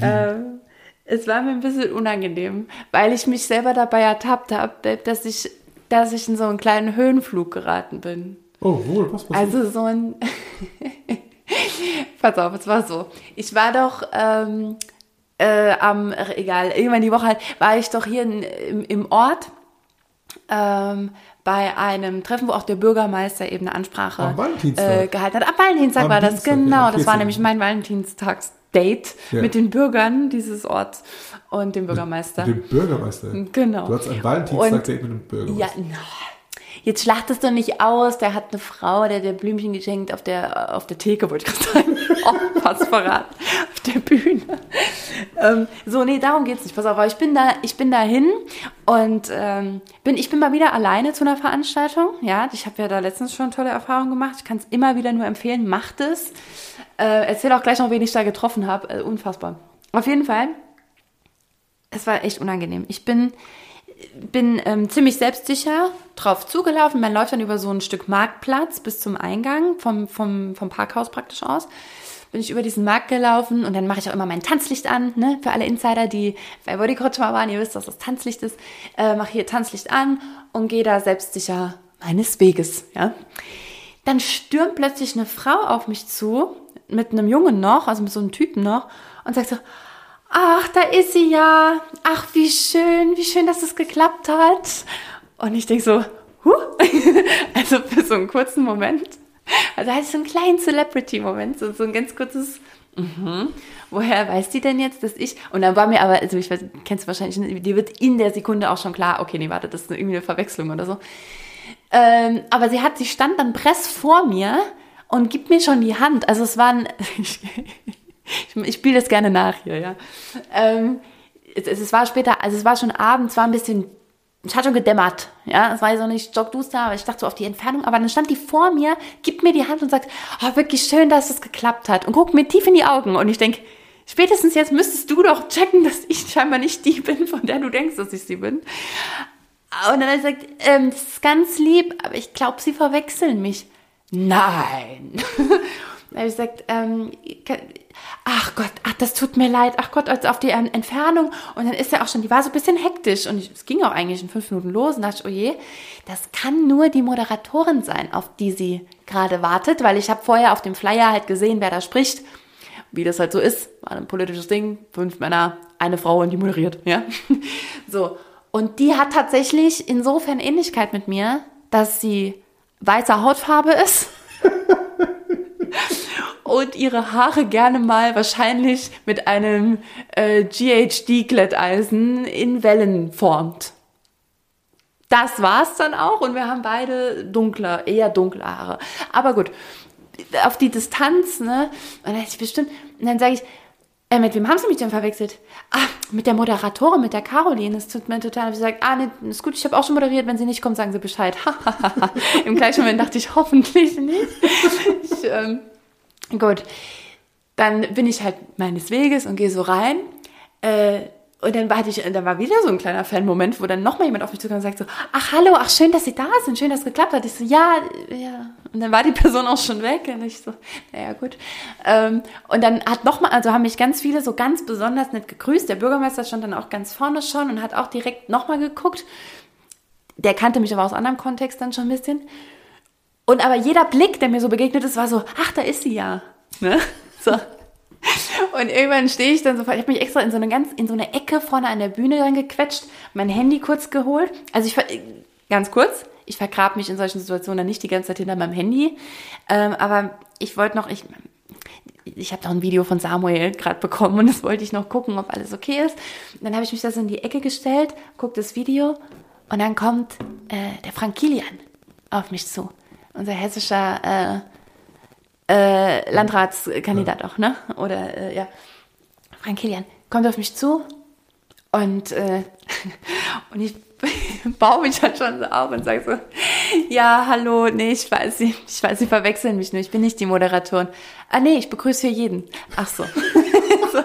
Ähm, es war mir ein bisschen unangenehm, weil ich mich selber dabei ertappt habe, dass ich, dass ich in so einen kleinen Höhenflug geraten bin. Oh, wohl, was passiert? Also so ein. (laughs) Pass auf, es war so. Ich war doch ähm, äh, am, egal, irgendwann die Woche halt, war ich doch hier in, im, im Ort ähm, bei einem Treffen, wo auch der Bürgermeister eben eine Ansprache äh, gehalten hat. Am Valentinstag Am war das, Dienstag, ja, genau. am das war 14.. nämlich mein Valentinstagsdate Ja. mit den Bürgern dieses Orts und dem Bürgermeister. Mit dem Bürgermeister. Genau. Du hattest ein Valentinstag-Date mit dem Bürgermeister. Ja, na. Jetzt schlachtest du nicht aus, der hat eine Frau, der dir Blümchen geschenkt auf der, auf der Theke, wollte ich gerade sagen. (laughs) Oh, fast verraten. Auf der Bühne. Ähm, so, nee, darum geht's nicht. Pass auf, aber ich bin da, ich bin da hin und ähm, bin, ich bin mal wieder alleine zu einer Veranstaltung. Ja, ich habe ja da letztens schon tolle Erfahrungen gemacht. Ich kann es immer wieder nur empfehlen, macht es. Äh, erzähl auch gleich noch, wen ich da getroffen habe. Äh, unfassbar. Auf jeden Fall, es war echt unangenehm. Ich bin bin ähm, ziemlich selbstsicher drauf zugelaufen. Man läuft dann über so ein Stück Marktplatz bis zum Eingang vom, vom, vom Parkhaus praktisch aus. Bin ich über diesen Markt gelaufen und dann mache ich auch immer mein Tanzlicht an. Ne? Für alle Insider, die bei Bodycoach mal waren, ihr wisst, dass das Tanzlicht ist. Äh, mache hier Tanzlicht an und gehe da selbstsicher meines Weges. Ja? Dann stürmt plötzlich eine Frau auf mich zu, mit einem Jungen noch, also mit so einem Typen noch, und sagt so, ach, da ist sie ja. Ach, wie schön, wie schön, dass es geklappt hat. Und ich denke so, huh? (laughs) also für so einen kurzen Moment. Also ich so einen kleinen Celebrity-Moment, so, so ein ganz kurzes, mhm. woher weiß die denn jetzt, dass ich, und dann war mir aber, also ich weiß, kennst du wahrscheinlich, dir wird in der Sekunde auch schon klar, okay, nee, warte, das ist irgendwie eine Verwechslung oder so. Ähm, aber sie hat, sie stand dann press vor mir und gibt mir schon die Hand. Also es waren, (laughs) ich, ich spiele das gerne nach hier, ja. Ähm, es, es, war später, also es war schon abends, war ein bisschen, es hat schon gedämmert, ja. Es war so nicht stockduster, aber ich dachte so auf die Entfernung. Aber dann stand die vor mir, gibt mir die Hand und sagt, oh, wirklich schön, dass es geklappt hat. Und guckt mir tief in die Augen. Und ich denke, spätestens jetzt müsstest du doch checken, dass ich scheinbar nicht die bin, von der du denkst, dass ich sie bin. Und dann hat er gesagt, ähm, das ist ganz lieb, aber ich glaube, sie verwechseln mich. Nein. (laughs) dann habe ich gesagt, ähm, ach Gott, ach, das tut mir leid, ach Gott, also auf die Entfernung. Und dann ist er auch schon, die war so ein bisschen hektisch und es ging auch eigentlich in fünf Minuten los und dachte ich, oh je, das kann nur die Moderatorin sein, auf die sie gerade wartet, weil ich habe vorher auf dem Flyer halt gesehen, wer da spricht. Wie das halt so ist, war ein politisches Ding, fünf Männer, eine Frau und die moderiert, ja. (laughs) So. Und die hat tatsächlich insofern Ähnlichkeit mit mir, dass sie weißer Hautfarbe ist (laughs) und ihre Haare gerne mal wahrscheinlich mit einem äh, GHD-Glätteisen in Wellen formt. Das war's dann auch und wir haben beide dunkler, eher dunkle Haare. Aber gut, auf die Distanz, ne? Und dann dann sage ich, äh, mit wem haben Sie mich denn verwechselt? Ah, mit der Moderatorin, mit der Caroline. Das tut mir total. Ich sage, ah, nee, ist gut, ich habe auch schon moderiert. Wenn sie nicht kommt, sagen Sie Bescheid. (laughs) Im gleichen Moment dachte ich, hoffentlich nicht. ich, ähm, gut, dann bin ich halt meines Weges und gehe so rein. Äh, und dann war, ich, dann war wieder so ein kleiner Fan-Moment, wo dann nochmal jemand auf mich zukam und sagt so, ach hallo, ach schön, dass Sie da sind, schön, dass es geklappt hat. Ich so, ja, ja. Und dann war die (laughs) Person auch schon weg und ich so, naja, gut. Ähm, und dann hat nochmal, also haben mich ganz viele so ganz besonders nett gegrüßt. Der Bürgermeister stand dann auch ganz vorne schon und hat auch direkt nochmal geguckt. Der kannte mich aber aus anderem Kontext dann schon ein bisschen. Und aber jeder Blick, der mir so begegnet ist, war so, ach, da ist sie ja. Ne? (laughs) So. Und irgendwann stehe ich dann so, ich habe mich extra in so eine ganz, in so eine Ecke vorne an der Bühne reingequetscht, mein Handy kurz geholt. Also ich, ganz kurz, ich vergrabe mich in solchen Situationen dann nicht die ganze Zeit hinter meinem Handy. Ähm, aber ich wollte noch, ich, ich habe doch ein Video von Samuel gerade bekommen und das wollte ich noch gucken, ob alles okay ist. Und dann habe ich mich da so in die Ecke gestellt, gucke das Video und dann kommt äh, der Frank Kilian auf mich zu. Unser hessischer äh, äh, Landratskandidat ja. auch, ne? Oder äh, ja, Frank Kilian kommt auf mich zu und, äh, (laughs) und ich (laughs) baue mich dann schon so auf und sage so, ja, hallo, nee, ich weiß, Sie, ich weiß, Sie verwechseln mich nur, ich bin nicht die Moderatorin. Ah, nee, ich begrüße hier jeden. Ach so. (laughs) so.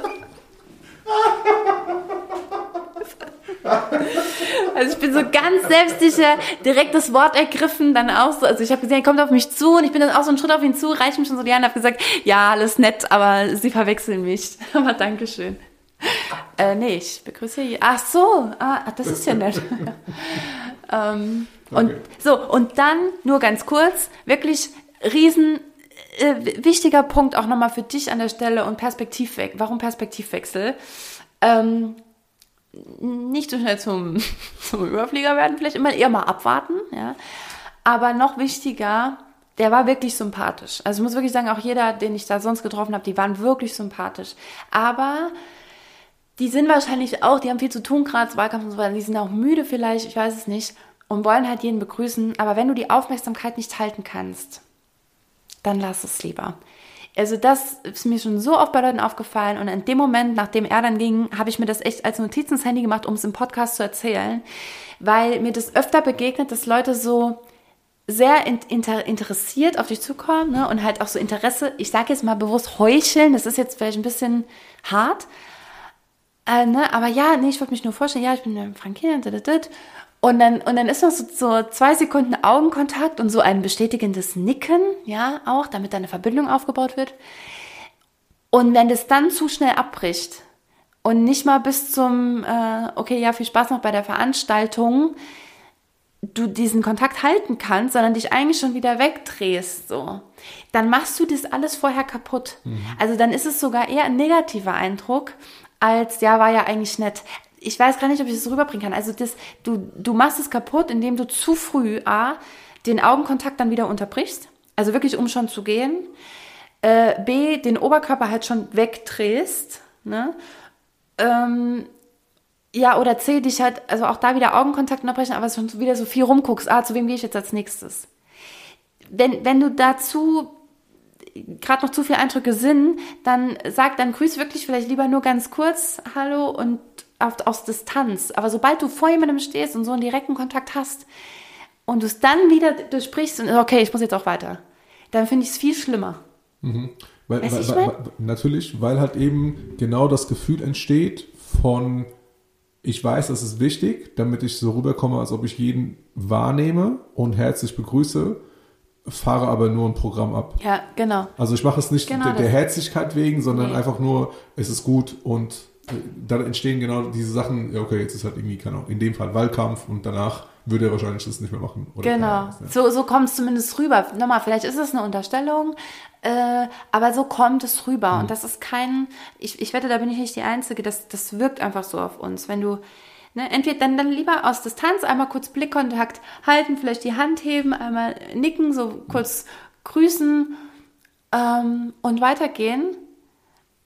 Also ich bin so ganz selbstsicher, direkt das Wort ergriffen, dann auch so, also ich habe gesehen, er kommt auf mich zu und ich bin dann auch so einen Schritt auf ihn zu, reiche mich schon so die Hand, habe gesagt, ja, alles nett, aber sie verwechseln mich. (laughs) Aber Dankeschön. Äh, nee, ich begrüße hier. Ach so, ah, das ist ja nett. (laughs) ähm, okay. Und so, und dann nur ganz kurz, wirklich riesen äh, wichtiger Punkt auch nochmal für dich an der Stelle und Perspektivwechsel. Warum Perspektivwechsel? Ähm, nicht so schnell zum, (laughs) zum Überflieger werden, vielleicht immer eher mal abwarten, ja. Aber noch wichtiger, der war wirklich sympathisch. Also ich muss wirklich sagen, auch jeder, den ich da sonst getroffen habe, die waren wirklich sympathisch. Aber die sind wahrscheinlich auch, die haben viel zu tun, gerade Wahlkampf und so weiter, die sind auch müde vielleicht, ich weiß es nicht, und wollen halt jeden begrüßen. Aber wenn du die Aufmerksamkeit nicht halten kannst, dann lass es lieber. Also das ist mir schon so oft bei Leuten aufgefallen und in dem Moment, nachdem er dann ging, habe ich mir das echt als Notiz ins Handy gemacht, um es im Podcast zu erzählen, weil mir das öfter begegnet, dass Leute so sehr inter interessiert auf dich zukommen ne? und halt auch so Interesse, ich sage jetzt mal bewusst heucheln, das ist jetzt vielleicht ein bisschen hart, äh, ne? aber ja, nee, ich wollte mich nur vorstellen, ja, ich bin Frank Kilian, und dann, und dann ist noch so, so zwei Sekunden Augenkontakt und so ein bestätigendes Nicken, ja, auch, damit eine Verbindung aufgebaut wird. Und wenn das dann zu schnell abbricht und nicht mal bis zum, äh, okay, ja, viel Spaß noch bei der Veranstaltung, du diesen Kontakt halten kannst, sondern dich eigentlich schon wieder wegdrehst, so, dann machst du das alles vorher kaputt. Mhm. Also dann ist es sogar eher ein negativer Eindruck, als, ja, war ja eigentlich nett. Ich weiß gar nicht, ob ich das rüberbringen kann. Also das, du, du machst es kaputt, indem du zu früh A, den Augenkontakt dann wieder unterbrichst. Also wirklich, um schon zu gehen. Äh, B, den Oberkörper halt schon wegdrehst. Ne? Ähm, ja, oder C, dich halt, also auch da wieder Augenkontakt unterbrechen, aber schon wieder so viel rumguckst. Ah, zu wem gehe ich jetzt als nächstes? Wenn, wenn du dazu gerade noch zu viele Eindrücke sind, dann sag, dann grüß wirklich vielleicht lieber nur ganz kurz Hallo und aus Distanz. Aber sobald du vor jemandem stehst und so einen direkten Kontakt hast und du es dann wieder durchsprichst und okay, ich muss jetzt auch weiter, dann finde ich es viel schlimmer. Mhm. Weil, weil, weil, natürlich, weil halt eben genau das Gefühl entsteht von, ich weiß, das ist wichtig, damit ich so rüberkomme, als ob ich jeden wahrnehme und herzlich begrüße, fahre aber nur ein Programm ab. Ja, genau. Also ich mache es nicht Genau der, der. Herzlichkeit wegen, sondern Nee. einfach nur, es ist gut und dann entstehen genau diese Sachen, ja okay, jetzt ist halt irgendwie, keine Ahnung, in dem Fall Wahlkampf und danach würde er wahrscheinlich das nicht mehr machen. Genau, Ahnung, ja. so, so kommt es zumindest rüber. Nochmal, vielleicht ist es eine Unterstellung, äh, aber so kommt es rüber. Mhm. Und das ist kein, ich, ich wette, da bin ich nicht die Einzige, das, das wirkt einfach so auf uns. Wenn du, ne, entweder dann, dann lieber aus Distanz einmal kurz Blickkontakt halten, vielleicht die Hand heben, einmal nicken, so kurz grüßen ähm, und weitergehen.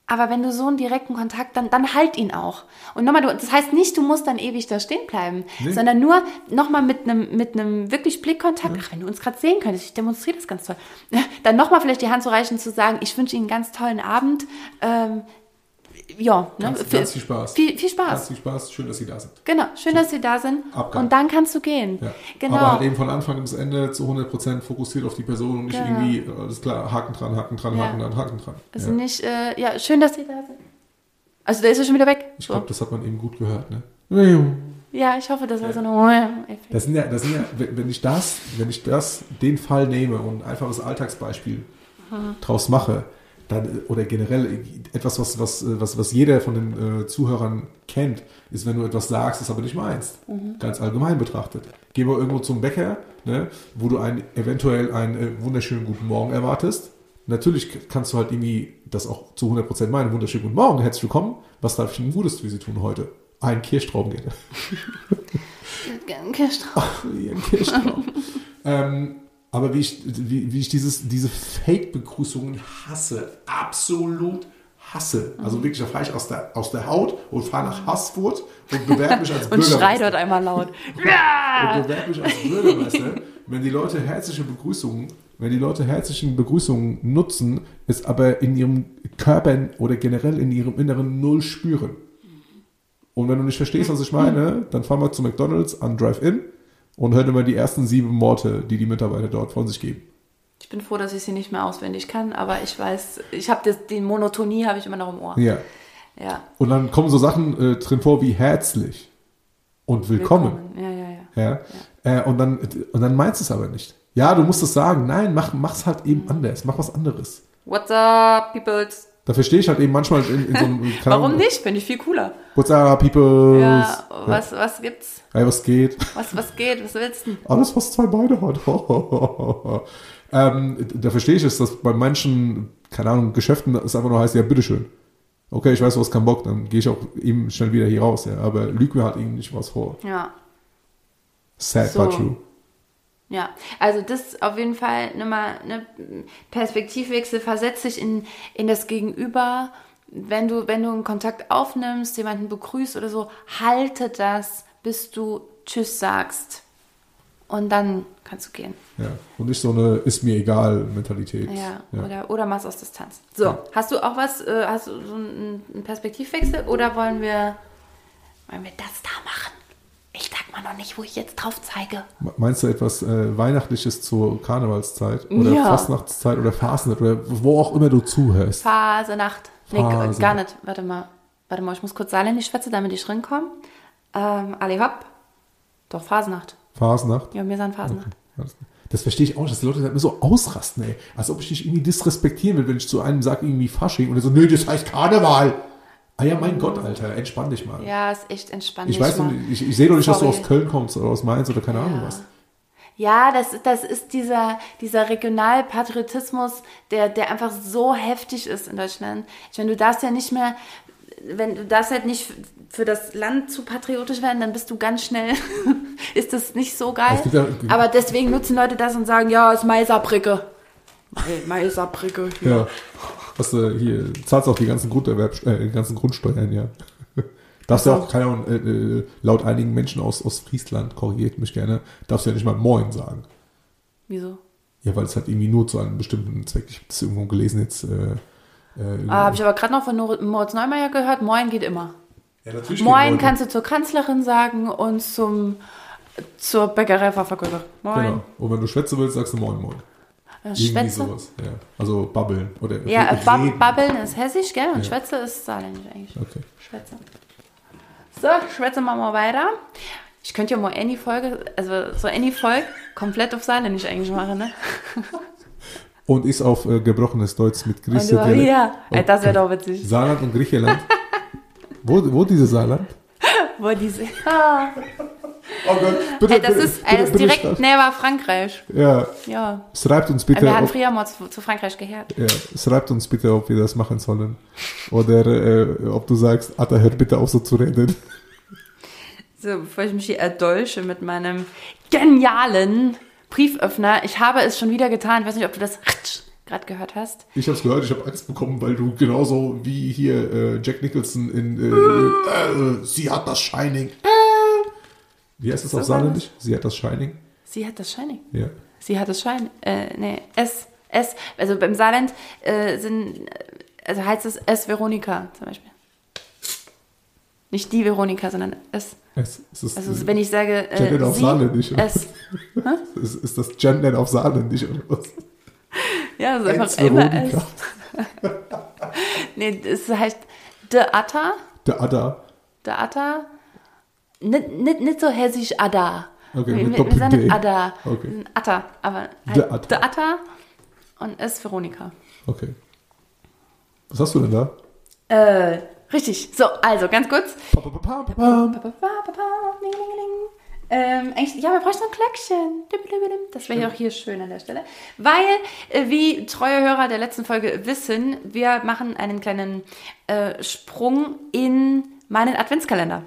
Aber wenn du so einen direkten Kontakt, dann, dann halt ihn auch. Und nochmal, du, das heißt nicht, du musst dann ewig da stehen bleiben, Nee. sondern nur nochmal mit einem mit einem wirklich Blickkontakt. Ach, wenn du uns gerade sehen könntest, ich demonstriere das ganz toll. (laughs) Dann nochmal vielleicht die Hand zu reichen, zu sagen, ich wünsche Ihnen einen ganz tollen Abend. Ähm, ja, ne? Ganz, ganz viel Spaß. Viel, viel Spaß. Ganz viel Spaß, schön, dass Sie da sind. Genau, schön, dass Sie da sind. Abgang. Und dann kannst du gehen. Ja. Genau. Aber halt eben von Anfang bis Ende zu 100% fokussiert auf die Person und nicht Genau. irgendwie, äh, alles klar, Haken dran, Haken dran, Ja. Haken dran, Haken dran. also ja. nicht, äh, ja, schön, dass Sie da sind. Also der ist ja schon wieder weg. Ich So. glaube, das hat man eben gut gehört, ne? Ja, ich hoffe, das war so eine Effekt. Das sind ja, das sind ja, wenn ich das, wenn ich das, den Fall nehme und ein einfaches Alltagsbeispiel draus mache, dann, oder generell etwas, was, was, was, was jeder von den äh, Zuhörern kennt, ist, wenn du etwas sagst, das aber nicht meinst. Ganz allgemein betrachtet. Geh mal irgendwo zum Bäcker, ne, wo du ein, eventuell einen äh, wunderschönen guten Morgen erwartest. Natürlich kannst du halt irgendwie das auch zu 100% meinen. Wunderschönen guten Morgen, herzlich willkommen. Was darf ich Ihnen Gutes für Sie tun heute? Ein Kirschtrauben geht. (laughs) (laughs) Ihren Kirschtraum. (laughs) ähm, aber wie ich, wie, wie ich dieses, diese Fake-Begrüßungen hasse, absolut hasse. Also wirklich, da fahre ich aus der, aus der Haut und fahre nach Haßfurt und bewerbe mich als (laughs) Und schrei Bürgermeister. dort einmal laut. (laughs) Und bewerbe mich als Bürgermeister, wenn die Leute herzliche Begrüßungen, wenn die Leute herzlichen Begrüßungen nutzen, es aber in ihrem Körper oder generell in ihrem Inneren null spüren. Und wenn du nicht verstehst, was ich meine, dann fahr mal zu McDonalds an Drive-In und hör dir mal die ersten sieben Worte, die die Mitarbeiter dort von sich geben. Ich bin froh, dass ich sie nicht mehr auswendig kann, aber ich weiß, ich habe die Monotonie habe ich immer noch im Ohr. Ja. Ja. Und dann kommen so Sachen äh, drin vor wie herzlich und willkommen. Ja, ja, ja. Ja. Äh, und, dann, und dann meinst du es aber nicht. Ja, du musst es sagen. Nein, mach, mach's halt eben anders. Mach was anderes. What's up, peoples? Da verstehe ich halt eben manchmal in, in so einem. keine Warum nicht? Finde ich viel cooler. What's up, people? Ja, was, was gibt's? Hey, was geht? Was, was geht? Was willst du? Alles, was zwei Beine hat. (laughs) ähm, da verstehe ich es, dass bei manchen, keine Ahnung, Geschäften es einfach nur heißt, ja, bitteschön. Okay, ich weiß, du hast keinen Bock, dann gehe ich auch eben schnell wieder hier raus, ja. Aber lüg mir halt eben nicht was vor. Ja. Sad So. but true. Ja, also das auf jeden Fall nochmal ne Perspektivwechsel, versetz dich in, in das Gegenüber. Wenn du, wenn du einen Kontakt aufnimmst, jemanden begrüßt oder so, halte das, bis du Tschüss sagst. Und dann kannst du gehen. Ja. Und nicht so eine ist mir egal Mentalität. Ja, ja. Oder, oder machst aus Distanz. So, Ja. hast du auch was, äh, hast du so einen, einen Perspektivwechsel oder wollen wir, wollen wir das da machen? Mal noch nicht, wo ich jetzt drauf zeige. Meinst du etwas äh, Weihnachtliches zur Karnevalszeit oder Ja. Fastnachtszeit oder Fasnet oder wo auch immer du zuhörst? Phase Nacht. Nee, Phase. gar nicht. Warte mal. Warte mal, ich muss kurz saarländisch schwätzen, damit ich reinkomme. Ähm, alle hopp. Doch, Phasenacht. Fasnacht? Ja, wir sind Phasenacht. Das verstehe ich auch, dass die Leute immer so ausrasten, ey. Als ob ich dich irgendwie disrespektieren will, wenn ich zu einem sage, irgendwie Fasching und so, nö, das heißt Karneval. Ah ja, mein Gott, Alter, entspann dich mal. Ja, ist echt entspannt. ich weiß, mal. nicht, ich, ich sehe doch nicht, dass du Sorry. aus Köln kommst oder aus Mainz oder keine Ahnung was. Ja, das, das ist dieser, dieser Regionalpatriotismus, der, der einfach so heftig ist in Deutschland. Ich meine, du darfst ja nicht mehr, wenn du darfst halt nicht für das Land zu patriotisch werden, dann bist du ganz schnell, (laughs) ist das nicht so geil. Ja- Aber deswegen nutzen Leute das und sagen, ja, ist Maiserbrücke. Mai- Maiserbrücke. hier. Ja. Hast du hier, zahlst auch die ganzen Grunderwerb, äh, die ganzen Grundsteuern, ja. (laughs) Darfst ja auch, keine Ahnung, äh, äh, laut einigen Menschen aus, aus Friesland, korrigiert mich gerne, darfst du ja nicht mal Moin sagen. Wieso? Ja, weil es halt irgendwie nur zu einem bestimmten Zweck, ich habe das irgendwo gelesen jetzt, äh, äh, Ah, habe ich aber gerade noch von Moritz Neumeier gehört, Moin geht immer. ja, natürlich Moin kannst du zur Kanzlerin sagen und zum zur Bäckerei Verkäufer. Moin. Genau. Und wenn du schwätzen willst, sagst du Moin Moin. Äh, Schwätze. sowas, ja. Also babbeln oder Ja, äh. Bab Babbeln ist hessisch, gell? Und Ja. Schwätze ist saarländisch eigentlich. Okay. Schwätze. So, schwätze wir mal weiter. Ich könnte ja mal any Folge, also so any Folge komplett auf saarländisch eigentlich machen, ne? (laughs) Und ist auf äh, gebrochenes Deutsch mit Und Grieche. du, ja, ey, das wäre doch witzig. Saarland und Griechenland. wo, wo diese Saarland? (laughs) Wo diese, (laughs) ah, Oh Gott, bitte, ey, das bitte, ist, bitte, ey, das ist bitte direkt start. neben Frankreich. Ja, Ja. schreibt uns bitte, Wir hatten ob, früher mal zu, zu Frankreich gehört. ja, schreibt uns bitte, ob wir das machen sollen. Oder äh, ob du sagst, Atta, hört bitte auf so zu reden. So, bevor ich mich hier erdolche mit meinem genialen Brieföffner. Ich habe es schon wieder getan. Ich weiß nicht, ob du das gerade gehört hast. Ich hab's gehört, ich habe Angst bekommen, weil du genauso wie hier äh, Jack Nicholson in äh, äh, Sie hat das Shining. Wie heißt es auf So war Saarländisch? Sie hat das Shining. Sie hat das Shining. Ja. Sie hat das Schein. Äh, nee, S. S. Also beim Saarland äh, sind, also heißt es S. Veronika zum Beispiel. Nicht die Veronika, sondern S. Es, es ist, Also wenn ich sage äh, Gendern auf sie, Saarländisch. oder? S. (laughs) ist, ist das Gendern auf Saarländisch oder was? (laughs) Ja, das ist einfach immer Veronika. S. (laughs) Nee, es heißt De Atta. Der Adda. De Atta. Nicht, nicht, nicht so hessisch Ada. Okay, wir, wir, wir sagen. Ada. Okay. Atta, aber De halt Atta. De Atta und S. Veronika. Okay. Was hast du denn da? Äh, richtig. So, also ganz kurz. Ähm, eigentlich, ja, wir bräuchten noch ein dim. Das wäre ja auch hier schön an der Stelle. Weil, äh, wie treue Hörer der letzten Folge wissen, wir machen einen kleinen äh, Sprung in meinen Adventskalender.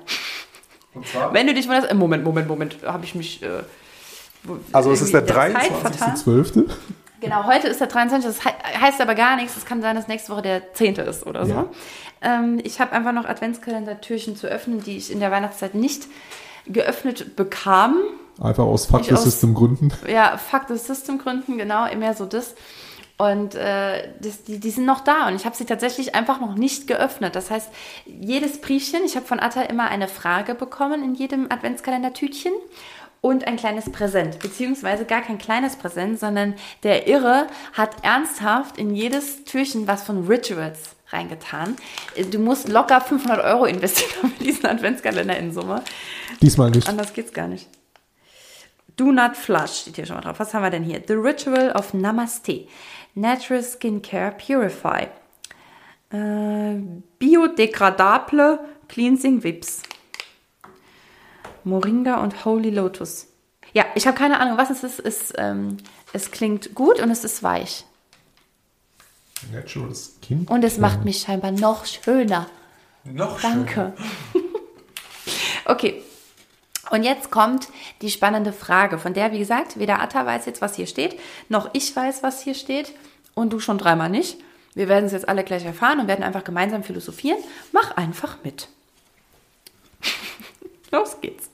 Und zwar? Wenn du dich wunderst, äh, Moment, Moment, Moment, habe ich mich. Äh, Also es ist der irgendwie Zeit 23. vertan. 12. Genau, heute ist der 23. Das he- heißt aber gar nichts. Es kann sein, dass nächste Woche der 10. ist oder so. Ja. Ähm, ich habe einfach noch Adventskalender-Türchen zu öffnen, die ich in der Weihnachtszeit nicht geöffnet bekam. Einfach aus Fakt Ich aus- System Gründen. Ja, Fuck the System Gründen, genau, mehr so das. Und äh, das, die, die sind noch da und ich habe sie tatsächlich einfach noch nicht geöffnet. Das heißt, jedes Briefchen, ich habe von Atta immer eine Frage bekommen in jedem Adventskalender-Tütchen und ein kleines Präsent, beziehungsweise gar kein kleines Präsent, sondern der Irre hat ernsthaft in jedes Türchen was von Rituals reingetan. Du musst locker 500 Euro investieren (laughs) für diesen Adventskalender in Summe. Diesmal nicht. Anders geht's gar nicht. Do not flush steht hier schon mal drauf. Was haben wir denn hier? The Ritual of Namaste. Natural Skincare Purify. Äh, biodegradable Cleansing Whips. Moringa und Holy Lotus. Ja, ich habe keine Ahnung, was es ist. Es, ähm, es klingt gut und es ist weich. Natural Skin. Und es macht mich scheinbar noch schöner. Noch Danke. (laughs) okay. Und jetzt kommt die spannende Frage, von der, wie gesagt, weder Atta weiß jetzt, was hier steht, noch ich weiß, was hier steht und du schon dreimal nicht. Wir werden es jetzt alle gleich erfahren und werden einfach gemeinsam philosophieren. Mach einfach mit. (laughs) Los geht's.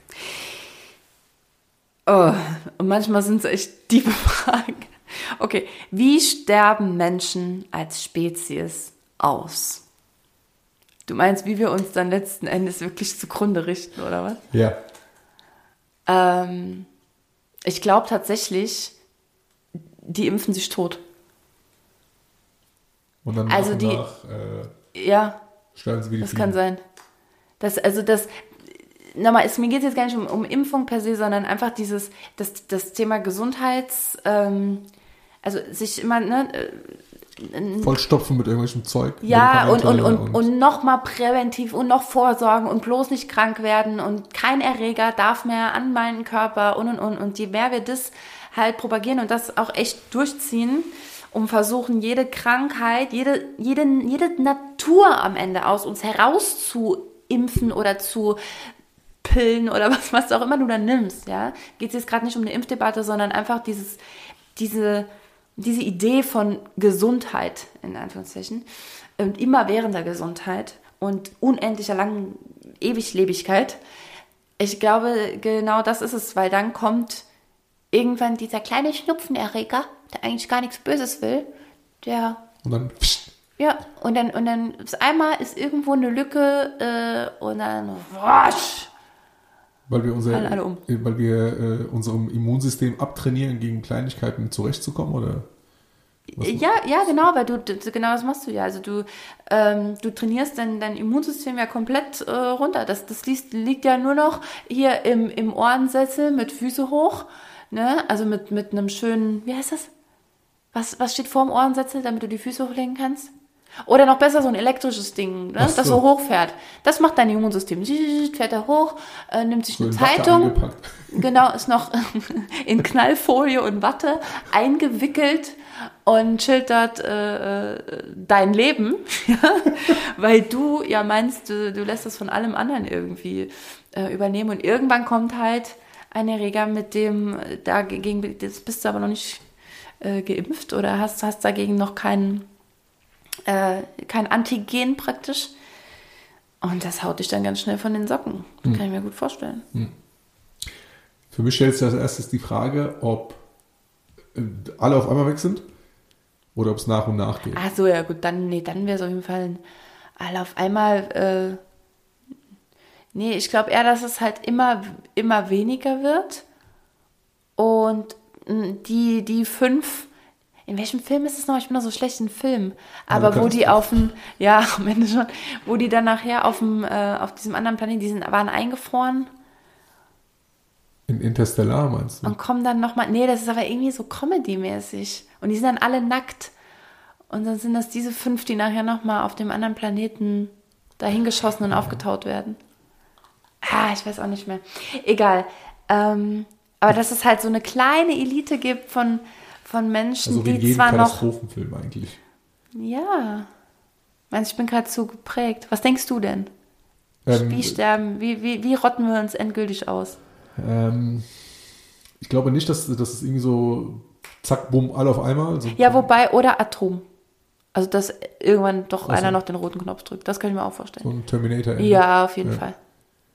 Oh, und manchmal sind es echt tiefe (laughs) Fragen. Okay, wie sterben Menschen als Spezies aus? Du meinst, wie wir uns dann letzten Endes wirklich zugrunde richten, oder was? Ja. Ähm, ich glaube tatsächlich, die impfen sich tot. Und dann Also und die- nach äh, Ja, das kann sein. Das, also das, nochmal, es, mir geht es jetzt gar nicht um, um Impfung per se, sondern einfach dieses, das, das Thema Gesundheits, ähm, also sich immer, ne, äh, Vollstopfen mit irgendwelchem Zeug. Ja, und, und, Medikamente und, und nochmal präventiv und noch vorsorgen und bloß nicht krank werden und kein Erreger darf mehr an meinen Körper und und und. Und je mehr wir das halt propagieren und das auch echt durchziehen um versuchen, jede Krankheit, jede, jede, jede Natur am Ende aus uns herauszuimpfen oder zu Pillen oder (laughs) was, was auch immer du da nimmst, ja. Geht es jetzt gerade nicht um eine Impfdebatte, sondern einfach dieses, diese, diese Idee von Gesundheit, in Anführungszeichen, und immerwährender Gesundheit und unendlicher langen Ewiglebigkeit. Ich glaube, genau das ist es, weil dann kommt irgendwann dieser kleine Schnupfenerreger, der eigentlich gar nichts Böses will, der. Und dann. Pst, Ja, und dann, und dann ist einmal ist irgendwo eine Lücke äh, und dann wasch. weil wir, unser, alle um. weil wir äh, unserem Immunsystem abtrainieren, gegen Kleinigkeiten zurechtzukommen, oder? Was- Ja, ja, genau, weil du, du genau das machst du ja. Also du, ähm, du trainierst dein, dein Immunsystem ja komplett äh, runter. Das, das liegt, liegt ja nur noch hier im, im Ohrensessel mit Füße hoch, ne? Also mit, mit einem schönen, wie heißt das? Was, was steht vorm Ohrensessel, damit du die Füße hochlegen kannst? Oder noch besser so ein elektrisches Ding, ne? So. das so hochfährt. Das macht dein Immunsystem. Fährt er hoch, äh, nimmt sich So eine Zeitung. (laughs) (laughs) Genau, ist noch (laughs) in Knallfolie und Watte eingewickelt und chillt dort äh, äh, dein Leben, ja? weil du ja meinst, du, du lässt das von allem anderen irgendwie äh, übernehmen und irgendwann kommt halt ein Erreger, mit dem äh, dagegen, das bist du aber noch nicht äh, geimpft oder hast, hast dagegen noch kein, äh, kein Antigen praktisch. Und das haut dich dann ganz schnell von den Socken. Das kann ich mir gut vorstellen. Für mich stellt sich als erstes die Frage, ob äh, alle auf einmal weg sind oder ob es nach und nach geht. Ach so, ja gut, dann, nee, dann wäre es auf jeden Fall ein, alle auf einmal, äh, nee, ich glaube eher, dass es halt immer, immer weniger wird und die, die fünf, in welchem Film ist es noch? Ich bin noch so schlecht in Film. Aber wo die auf dem, ja, (laughs) am Ende schon, wo die dann nachher auf dem, äh, auf diesem anderen Planeten, die sind, waren eingefroren In Interstellar meinst du? und kommen dann nochmal, nee, das ist aber irgendwie so Comedy-mäßig. Und die sind dann alle nackt. Und dann sind das diese fünf, die nachher nochmal auf dem anderen Planeten dahingeschossen und aufgetaut werden. Ah, ich weiß auch nicht mehr. Egal. Ähm, aber dass es halt so eine kleine Elite gibt von, von Menschen, Also wie die zwar noch. Katastrophenfilm eigentlich. Ja. Meinst ich bin gerade zu geprägt. Was denkst du denn? Ähm, Wie sterben, wie, wie, wie rotten wir uns endgültig aus? ähm, ich glaube nicht, dass, dass es irgendwie so zack, bumm, alle auf einmal. So, Ja, wobei, oder Atom. Also, dass irgendwann doch Ach so. einer noch den roten Knopf drückt. Das kann ich mir auch so vorstellen. ein Terminator. Ja, auf jeden Ja. Fall.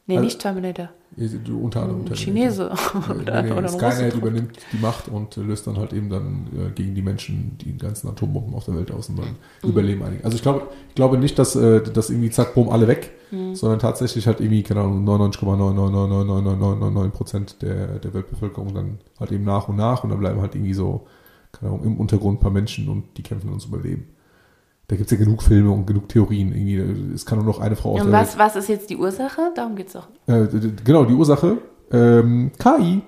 Nee, Also- nicht Terminator. Unter anderem Terminator. Chinese. Nee, oder, nee, oder ein Skynet übernimmt die Macht und äh, löst dann halt eben dann äh, gegen die Menschen die ganzen Atombomben auf der Welt aus und dann Mhm. überleben einige. Also ich glaube, ich glaube nicht, dass, äh, dass irgendwie zack, bumm, alle weg, Mhm. sondern tatsächlich halt irgendwie, keine Ahnung, 99,9999999 Prozent der, der Weltbevölkerung dann halt eben nach und nach und dann bleiben halt irgendwie so, keine Ahnung, im Untergrund ein paar Menschen und die kämpfen ums Überleben. Da gibt es ja genug Filme und genug Theorien. Irgendwie, es kann nur noch eine Frau auf Und was, was ist jetzt die Ursache? Darum geht's doch. Welt. Äh, genau, die Ursache. Ähm, KI.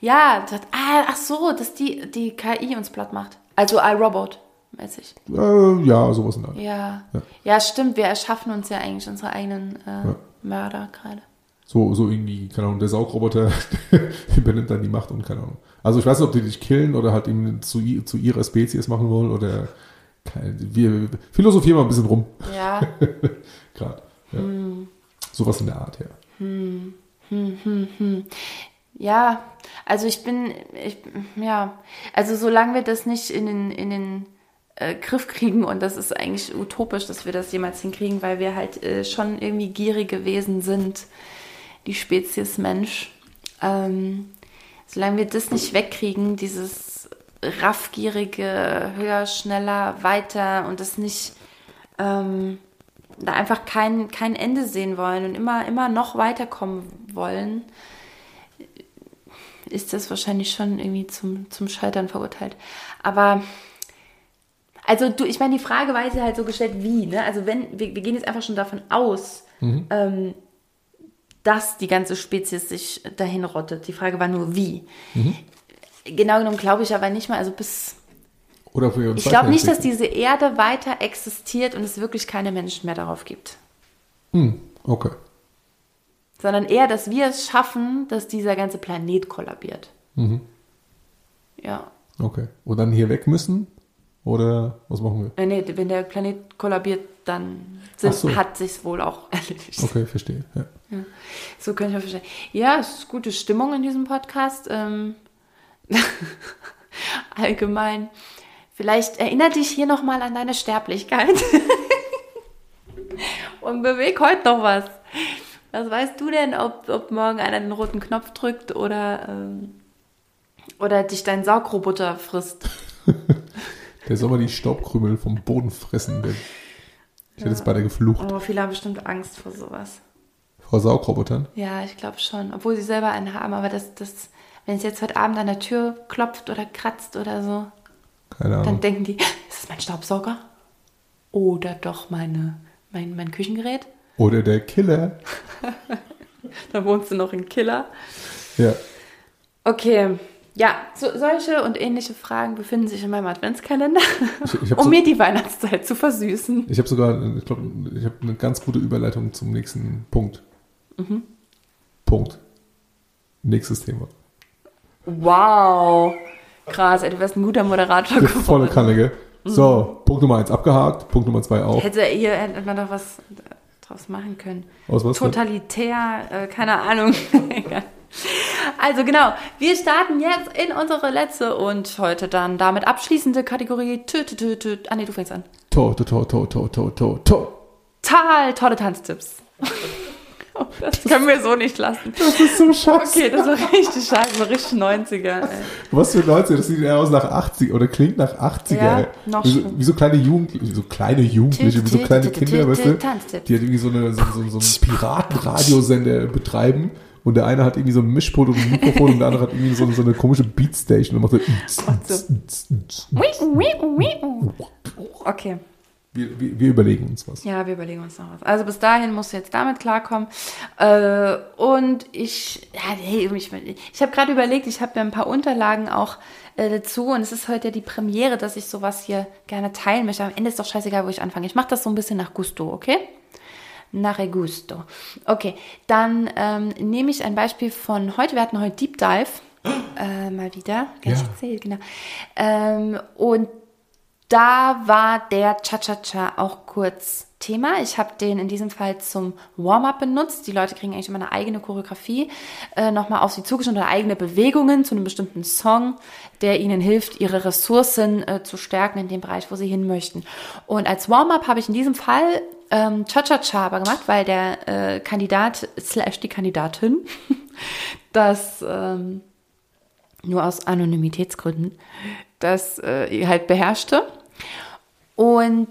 Ja, das, ah, ach so, dass die, die KI uns platt macht. Also iRobot, mäßig. Äh, ja, sowas in der Art. Ja. Ja. ja. stimmt. Wir erschaffen uns ja eigentlich unsere eigenen äh, Ja. Mörder gerade. So, so irgendwie, keine Ahnung, der Saugroboter (laughs) übernimmt dann die Macht und keine Ahnung. Also ich weiß nicht, ob die dich killen oder halt eben zu, zu ihrer Spezies machen wollen oder wir philosophieren mal ein bisschen rum Ja. (laughs) gerade. Ja. Hm. Sowas in der Art, ja. Ja, also ich bin, ich, ja, also solange wir das nicht in den, in den äh, Griff kriegen, und das ist eigentlich utopisch, dass wir das jemals hinkriegen, weil wir halt äh, schon irgendwie gierige Wesen sind, die Spezies Mensch. Ähm, solange wir das nicht wegkriegen, dieses raffgierige, höher, schneller, weiter und das nicht ähm, da einfach kein, kein Ende sehen wollen und immer, immer noch weiterkommen wollen, ist das wahrscheinlich schon irgendwie zum, zum Scheitern verurteilt. Aber, also du, ich meine, die Frage war jetzt halt so gestellt, wie, ne? Also wenn, wir, wir gehen jetzt einfach schon davon aus, ähm, dass die ganze Spezies sich dahin rottet. Die Frage war nur, wie. Genau genommen glaube ich aber nicht mal, also bis, Oder für uns ich glaube nicht, dass diese Erde weiter existiert und es wirklich keine Menschen mehr darauf gibt. Hm, okay. sondern eher, dass wir es schaffen, dass dieser ganze Planet kollabiert. Mhm. Ja. Okay. Und dann hier weg müssen? Oder was machen wir? Äh, nee, wenn der Planet kollabiert, dann sind, so. hat sich's wohl auch (laughs) erledigt. Okay, verstehe. Ja. So kann ich mir verstehen. Ja, es ist gute Stimmung in diesem Podcast. Ähm, (laughs) allgemein. Vielleicht erinnert dich hier nochmal an deine Sterblichkeit. (laughs) Und beweg heute noch was. Was weißt du denn, ob, ob morgen einer den roten Knopf drückt oder, ähm, oder dich dein Saugroboter frisst? (laughs) Der soll mal die Staubkrümel vom Boden fressen. Der, ich hätte jetzt beinahe geflucht. Aber viele haben bestimmt Angst vor sowas. Vor Saugrobotern? Ja, ich glaube schon. Obwohl sie selber einen haben, aber das, das, wenn es jetzt heute Abend an der Tür klopft oder kratzt oder so, dann denken die, ist das mein Staubsauger? Oder doch meine, mein, mein Küchengerät? Oder der Killer. (laughs) Da wohnst du noch in Killer. Ja. Okay, ja, so, solche und ähnliche Fragen befinden sich in meinem Adventskalender, Ich, ich habe um so, mir die Weihnachtszeit zu versüßen. ich hab sogar, ich glaube, ich habe eine ganz gute Überleitung zum nächsten Punkt. Mhm. Punkt. Nächstes Thema. Wow, krass, ey, du wärst ein guter Moderator Der volle geworden. Kanne, gell? So, Punkt Nummer eins abgehakt, Punkt Nummer zwei auch. Hätte hier hätte man doch was draus machen können. Aus was? Totalitär, äh, keine Ahnung. (laughs) Also genau, wir starten jetzt in unsere letzte und heute dann damit abschließende Kategorie. Tü, tü, tü, tü. Ah nee, du fängst an. To, to, to, to, to, to, to, to. Total tolle Tanztipps. (laughs) (laughs) Oh, das können wir so nicht lassen. Das ist so scheiße. Okay, das war richtig scheiße, so richtig 90er. Ey. Was für 90? Das sieht eher aus nach 80 oder klingt nach 80er. Ja, ey. noch wie, so, wie so kleine Jugendliche, wie so kleine Jugendliche, wie so kleine Kinder, weißt du? Die halt irgendwie so, eine, so, so, so einen Piratenradiosender betreiben und der eine hat irgendwie so ein Mischpult und ein Mikrofon und der andere hat irgendwie so, so eine komische Beatstation und macht so. (laughs) Okay. Wir, wir, wir überlegen uns was. Ja, wir überlegen uns noch was. Also bis dahin musst du jetzt damit klarkommen. Äh, und ich, ja, hey, ich, ich habe gerade überlegt, ich habe mir ein paar Unterlagen auch äh, dazu und es ist heute ja die Premiere, dass ich sowas hier gerne teilen möchte. Am Ende ist doch scheißegal, wo ich anfange. Ich mache das so ein bisschen nach Gusto, okay? Nach Gusto. Okay, dann ähm, nehme ich ein Beispiel von heute. Wir hatten heute Deep Dive. (gasps) Äh, mal wieder. Nicht Ja. erzählt, genau. Ähm, und da war der Cha-Cha-Cha auch kurz Thema. Ich habe den in diesem Fall zum Warm-up benutzt. Die Leute kriegen eigentlich immer eine eigene Choreografie, äh, nochmal auf sie zugeschnitten oder eigene Bewegungen zu einem bestimmten Song, der ihnen hilft, ihre Ressourcen äh, zu stärken in dem Bereich, wo sie hin möchten. Und als Warm-up habe ich in diesem Fall ähm, Cha-Cha-Cha aber gemacht, weil der äh, Kandidat slash die Kandidatin (laughs) das ähm, nur aus Anonymitätsgründen, das äh, halt beherrschte. Und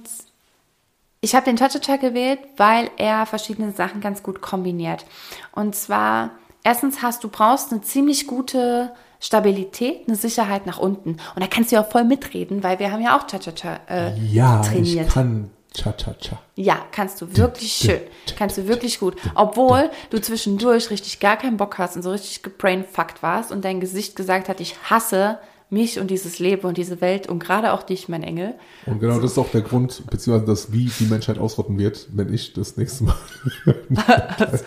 ich habe den Cha-Cha-Cha gewählt, weil er verschiedene Sachen ganz gut kombiniert. Und zwar, erstens hast du brauchst eine ziemlich gute Stabilität, eine Sicherheit nach unten. Und da kannst du ja auch voll mitreden, weil wir haben ja auch Cha-Cha-Cha äh, Ja, trainiert. ich kann Cha-Cha-Cha. Ja, kannst du wirklich schön. Kannst du wirklich gut. Obwohl du zwischendurch richtig gar keinen Bock hast und so richtig gebrainfuckt warst und dein Gesicht gesagt hat, ich hasse mich und dieses Leben und diese Welt und gerade auch dich, mein Engel. Und genau das ist auch der Grund, beziehungsweise das, wie die Menschheit ausrotten wird, wenn ich das nächste Mal. (laughs)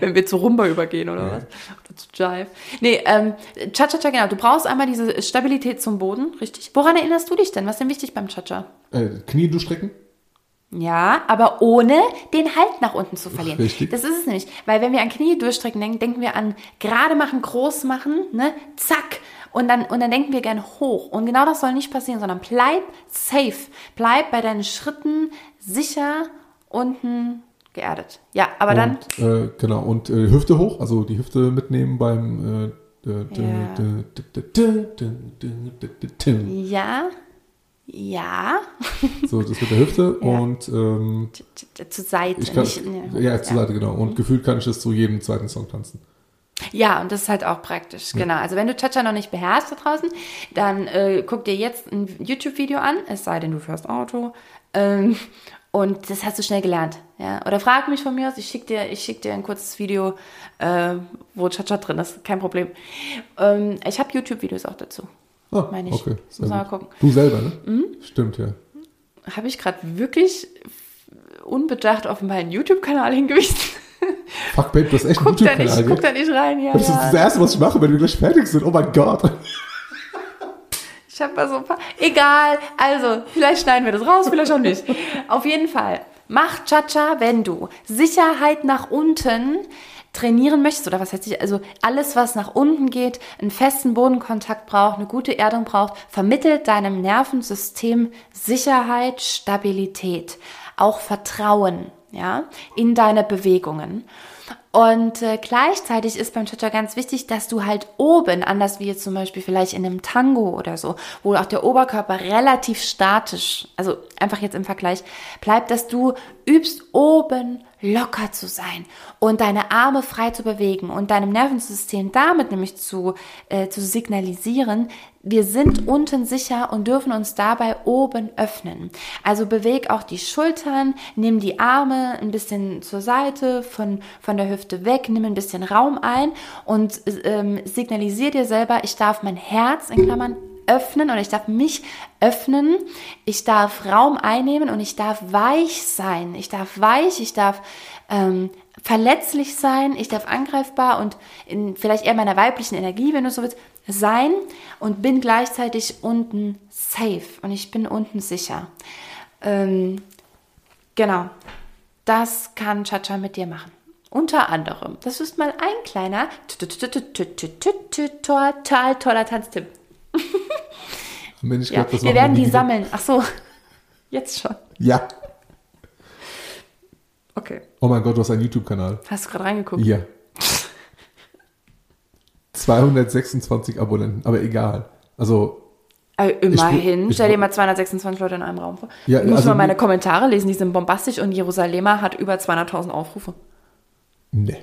Wenn wir zu Rumba übergehen oder was? Oder zu Jive. Nee, ähm, Cha-Cha-Cha, genau. Du brauchst einmal diese Stabilität zum Boden, richtig. Woran erinnerst du dich denn? Was ist denn wichtig beim Cha-Cha? äh, Knie durchstrecken? Ja, aber ohne den Halt nach unten zu verlieren. Richtig. Das ist es nämlich. Weil wenn wir an Knie durchstrecken denken, denken wir an gerade machen, groß machen, ne? Zack. Und dann, und dann denken wir gerne hoch. Und genau das soll nicht passieren, sondern bleib safe. Bleib bei deinen Schritten sicher unten geerdet. Ja, aber und, dann. Äh, genau, und äh, Hüfte hoch, also die Hüfte mitnehmen beim. Ja. Ja. So, das mit der Hüfte (laughs) ja. und ähm, zur Seite. Kann, nicht, ne. Ja, zur ja. Seite, genau. Und mhm. gefühlt kann ich das zu jedem zweiten Song tanzen. Ja, und das ist halt auch praktisch, genau. Also wenn du Cha-Cha noch nicht beherrschst da draußen, dann äh, guck dir jetzt ein YouTube-Video an, es sei denn, du fährst Auto. Ähm, und das hast du schnell gelernt. Ja? Oder frag mich von mir aus, ich schicke dir, ich schick dir ein kurzes Video, äh, wo Cha-Cha drin ist, kein Problem. Ähm, ich habe YouTube-Videos auch dazu. Ah, Meine ich. okay. Muss sehr mal gucken. Du selber, ne? Stimmt, ja. Habe ich gerade wirklich unbedacht auf meinen YouTube-Kanal hingewiesen? Fuck, Babe, du hast echt guck, da nicht, YouTube-Kanal, guck da nicht rein, ja. Das ist ja. das Erste, was ich mache, wenn wir gleich fertig sind. Oh mein Gott. Ich habe mal so ein paar. Egal. Also, vielleicht schneiden wir das raus, vielleicht auch nicht. Auf jeden Fall. Mach Cha-Cha, wenn du Sicherheit nach unten trainieren möchtest oder was heißt ich, also alles, was nach unten geht, einen festen Bodenkontakt braucht, eine gute Erdung braucht, vermittelt deinem Nervensystem Sicherheit, Stabilität, auch Vertrauen, ja, in deine Bewegungen. Und äh, gleichzeitig ist beim Cha-Cha ganz wichtig, dass du halt oben, anders wie jetzt zum Beispiel vielleicht in einem Tango oder so, wo auch der Oberkörper relativ statisch, also einfach jetzt im Vergleich, bleibt, dass du übst oben locker zu sein und deine Arme frei zu bewegen und deinem Nervensystem damit nämlich zu, äh, zu signalisieren, wir sind unten sicher und dürfen uns dabei oben öffnen. Also beweg auch die Schultern, nimm die Arme ein bisschen zur Seite, von, von der Hüfte weg, nimm ein bisschen Raum ein und ähm, signalisier dir selber, ich darf mein Herz in Klammern öffnen und ich darf mich öffnen, ich darf Raum einnehmen und ich darf weich sein. Ich darf weich, ich darf ähm, verletzlich sein, ich darf angreifbar und in vielleicht eher meiner weiblichen Energie, wenn du so willst, sein und bin gleichzeitig unten safe und ich bin unten sicher. Ähm, genau, das kann Chacha mit dir machen. Unter anderem. Das ist mal ein kleiner, total toller Tanztipp. (laughs) Mensch, ja, wir werden die sammeln. Ach so, (laughs) jetzt schon. Ja. Okay. Oh mein Gott, du hast einen YouTube-Kanal. Hast du gerade reingeguckt? Ja. 226 Abonnenten, aber egal. Also. Also immerhin, ich, stell dir mal 226 Leute in einem Raum vor. Ja, ich muss also, mal meine Kommentare lesen, die sind bombastisch und Jerusalemer hat über 200.000 Aufrufe. Nee.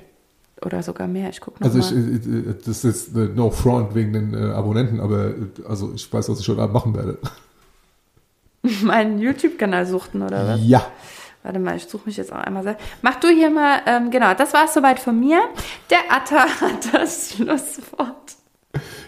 Oder sogar mehr, ich gucke noch Also ich, das ist no front wegen den äh, Abonnenten, aber also ich weiß, was ich heute Abend machen werde. (laughs) Meinen YouTube-Kanal suchten oder was? Ja. Warte mal, ich suche mich jetzt auch einmal selbst. Mach du hier mal, ähm, genau, das war es soweit von mir. Der Atta (laughs) hat das Schlusswort.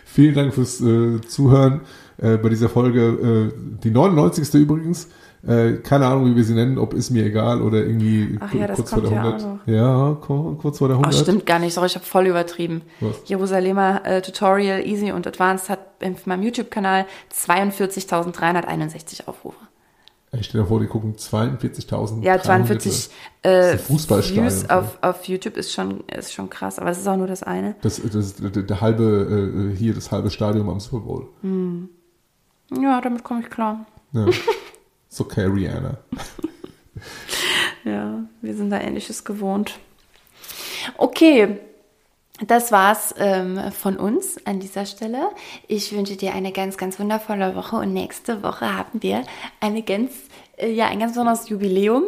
Vielen Dank fürs äh, Zuhören äh, bei dieser Folge. Äh, die 99. übrigens. Äh, keine Ahnung, wie wir sie nennen, ob ist mir egal oder irgendwie Ach ja, das kurz vor der kommt ja 100. auch noch. Ja, ko- kurz vor der Oh, 100. stimmt gar nicht. Sorry, ich habe voll übertrieben. Was? Jerusalemer äh, Tutorial Easy und Advanced hat auf meinem YouTube-Kanal 42.361 Aufrufe. Ich stell dir vor, die gucken 42.000. Ja, 42 Das äh, Views auf, auf YouTube ist schon, ist schon krass, aber das ist auch nur das eine. Das, das ist der, der halbe, äh, hier das halbe Stadion am Super Bowl. Ja, damit komme ich klar. Ja. (laughs) ist okay, Rihanna. (laughs) Ja, wir sind da Ähnliches gewohnt. Okay, das war's ähm, von uns an dieser Stelle. Ich wünsche dir eine ganz, ganz wundervolle Woche und nächste Woche haben wir eine ganz, äh, ja, ein ganz besonderes Jubiläum.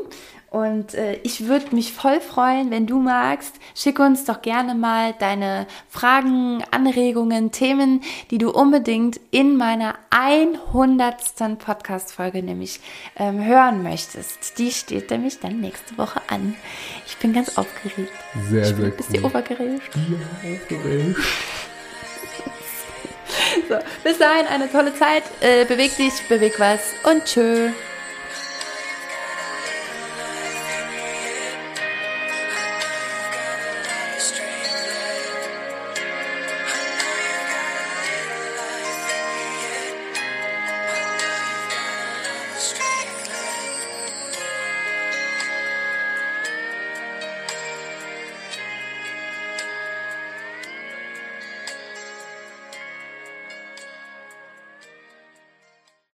Und äh, ich würde mich voll freuen, wenn du magst. Schick uns doch gerne mal deine Fragen, Anregungen, Themen, die du unbedingt in meiner 100. Podcast-Folge nämlich ähm, hören möchtest. Die steht nämlich dann nächste Woche an. Ich bin ganz aufgeregt. Sehr, ich bin sehr bisschen cool. aufgeregt. Ja, aufgeregt. (laughs) So, bis dahin eine tolle Zeit. Äh, beweg dich, beweg was und tschö.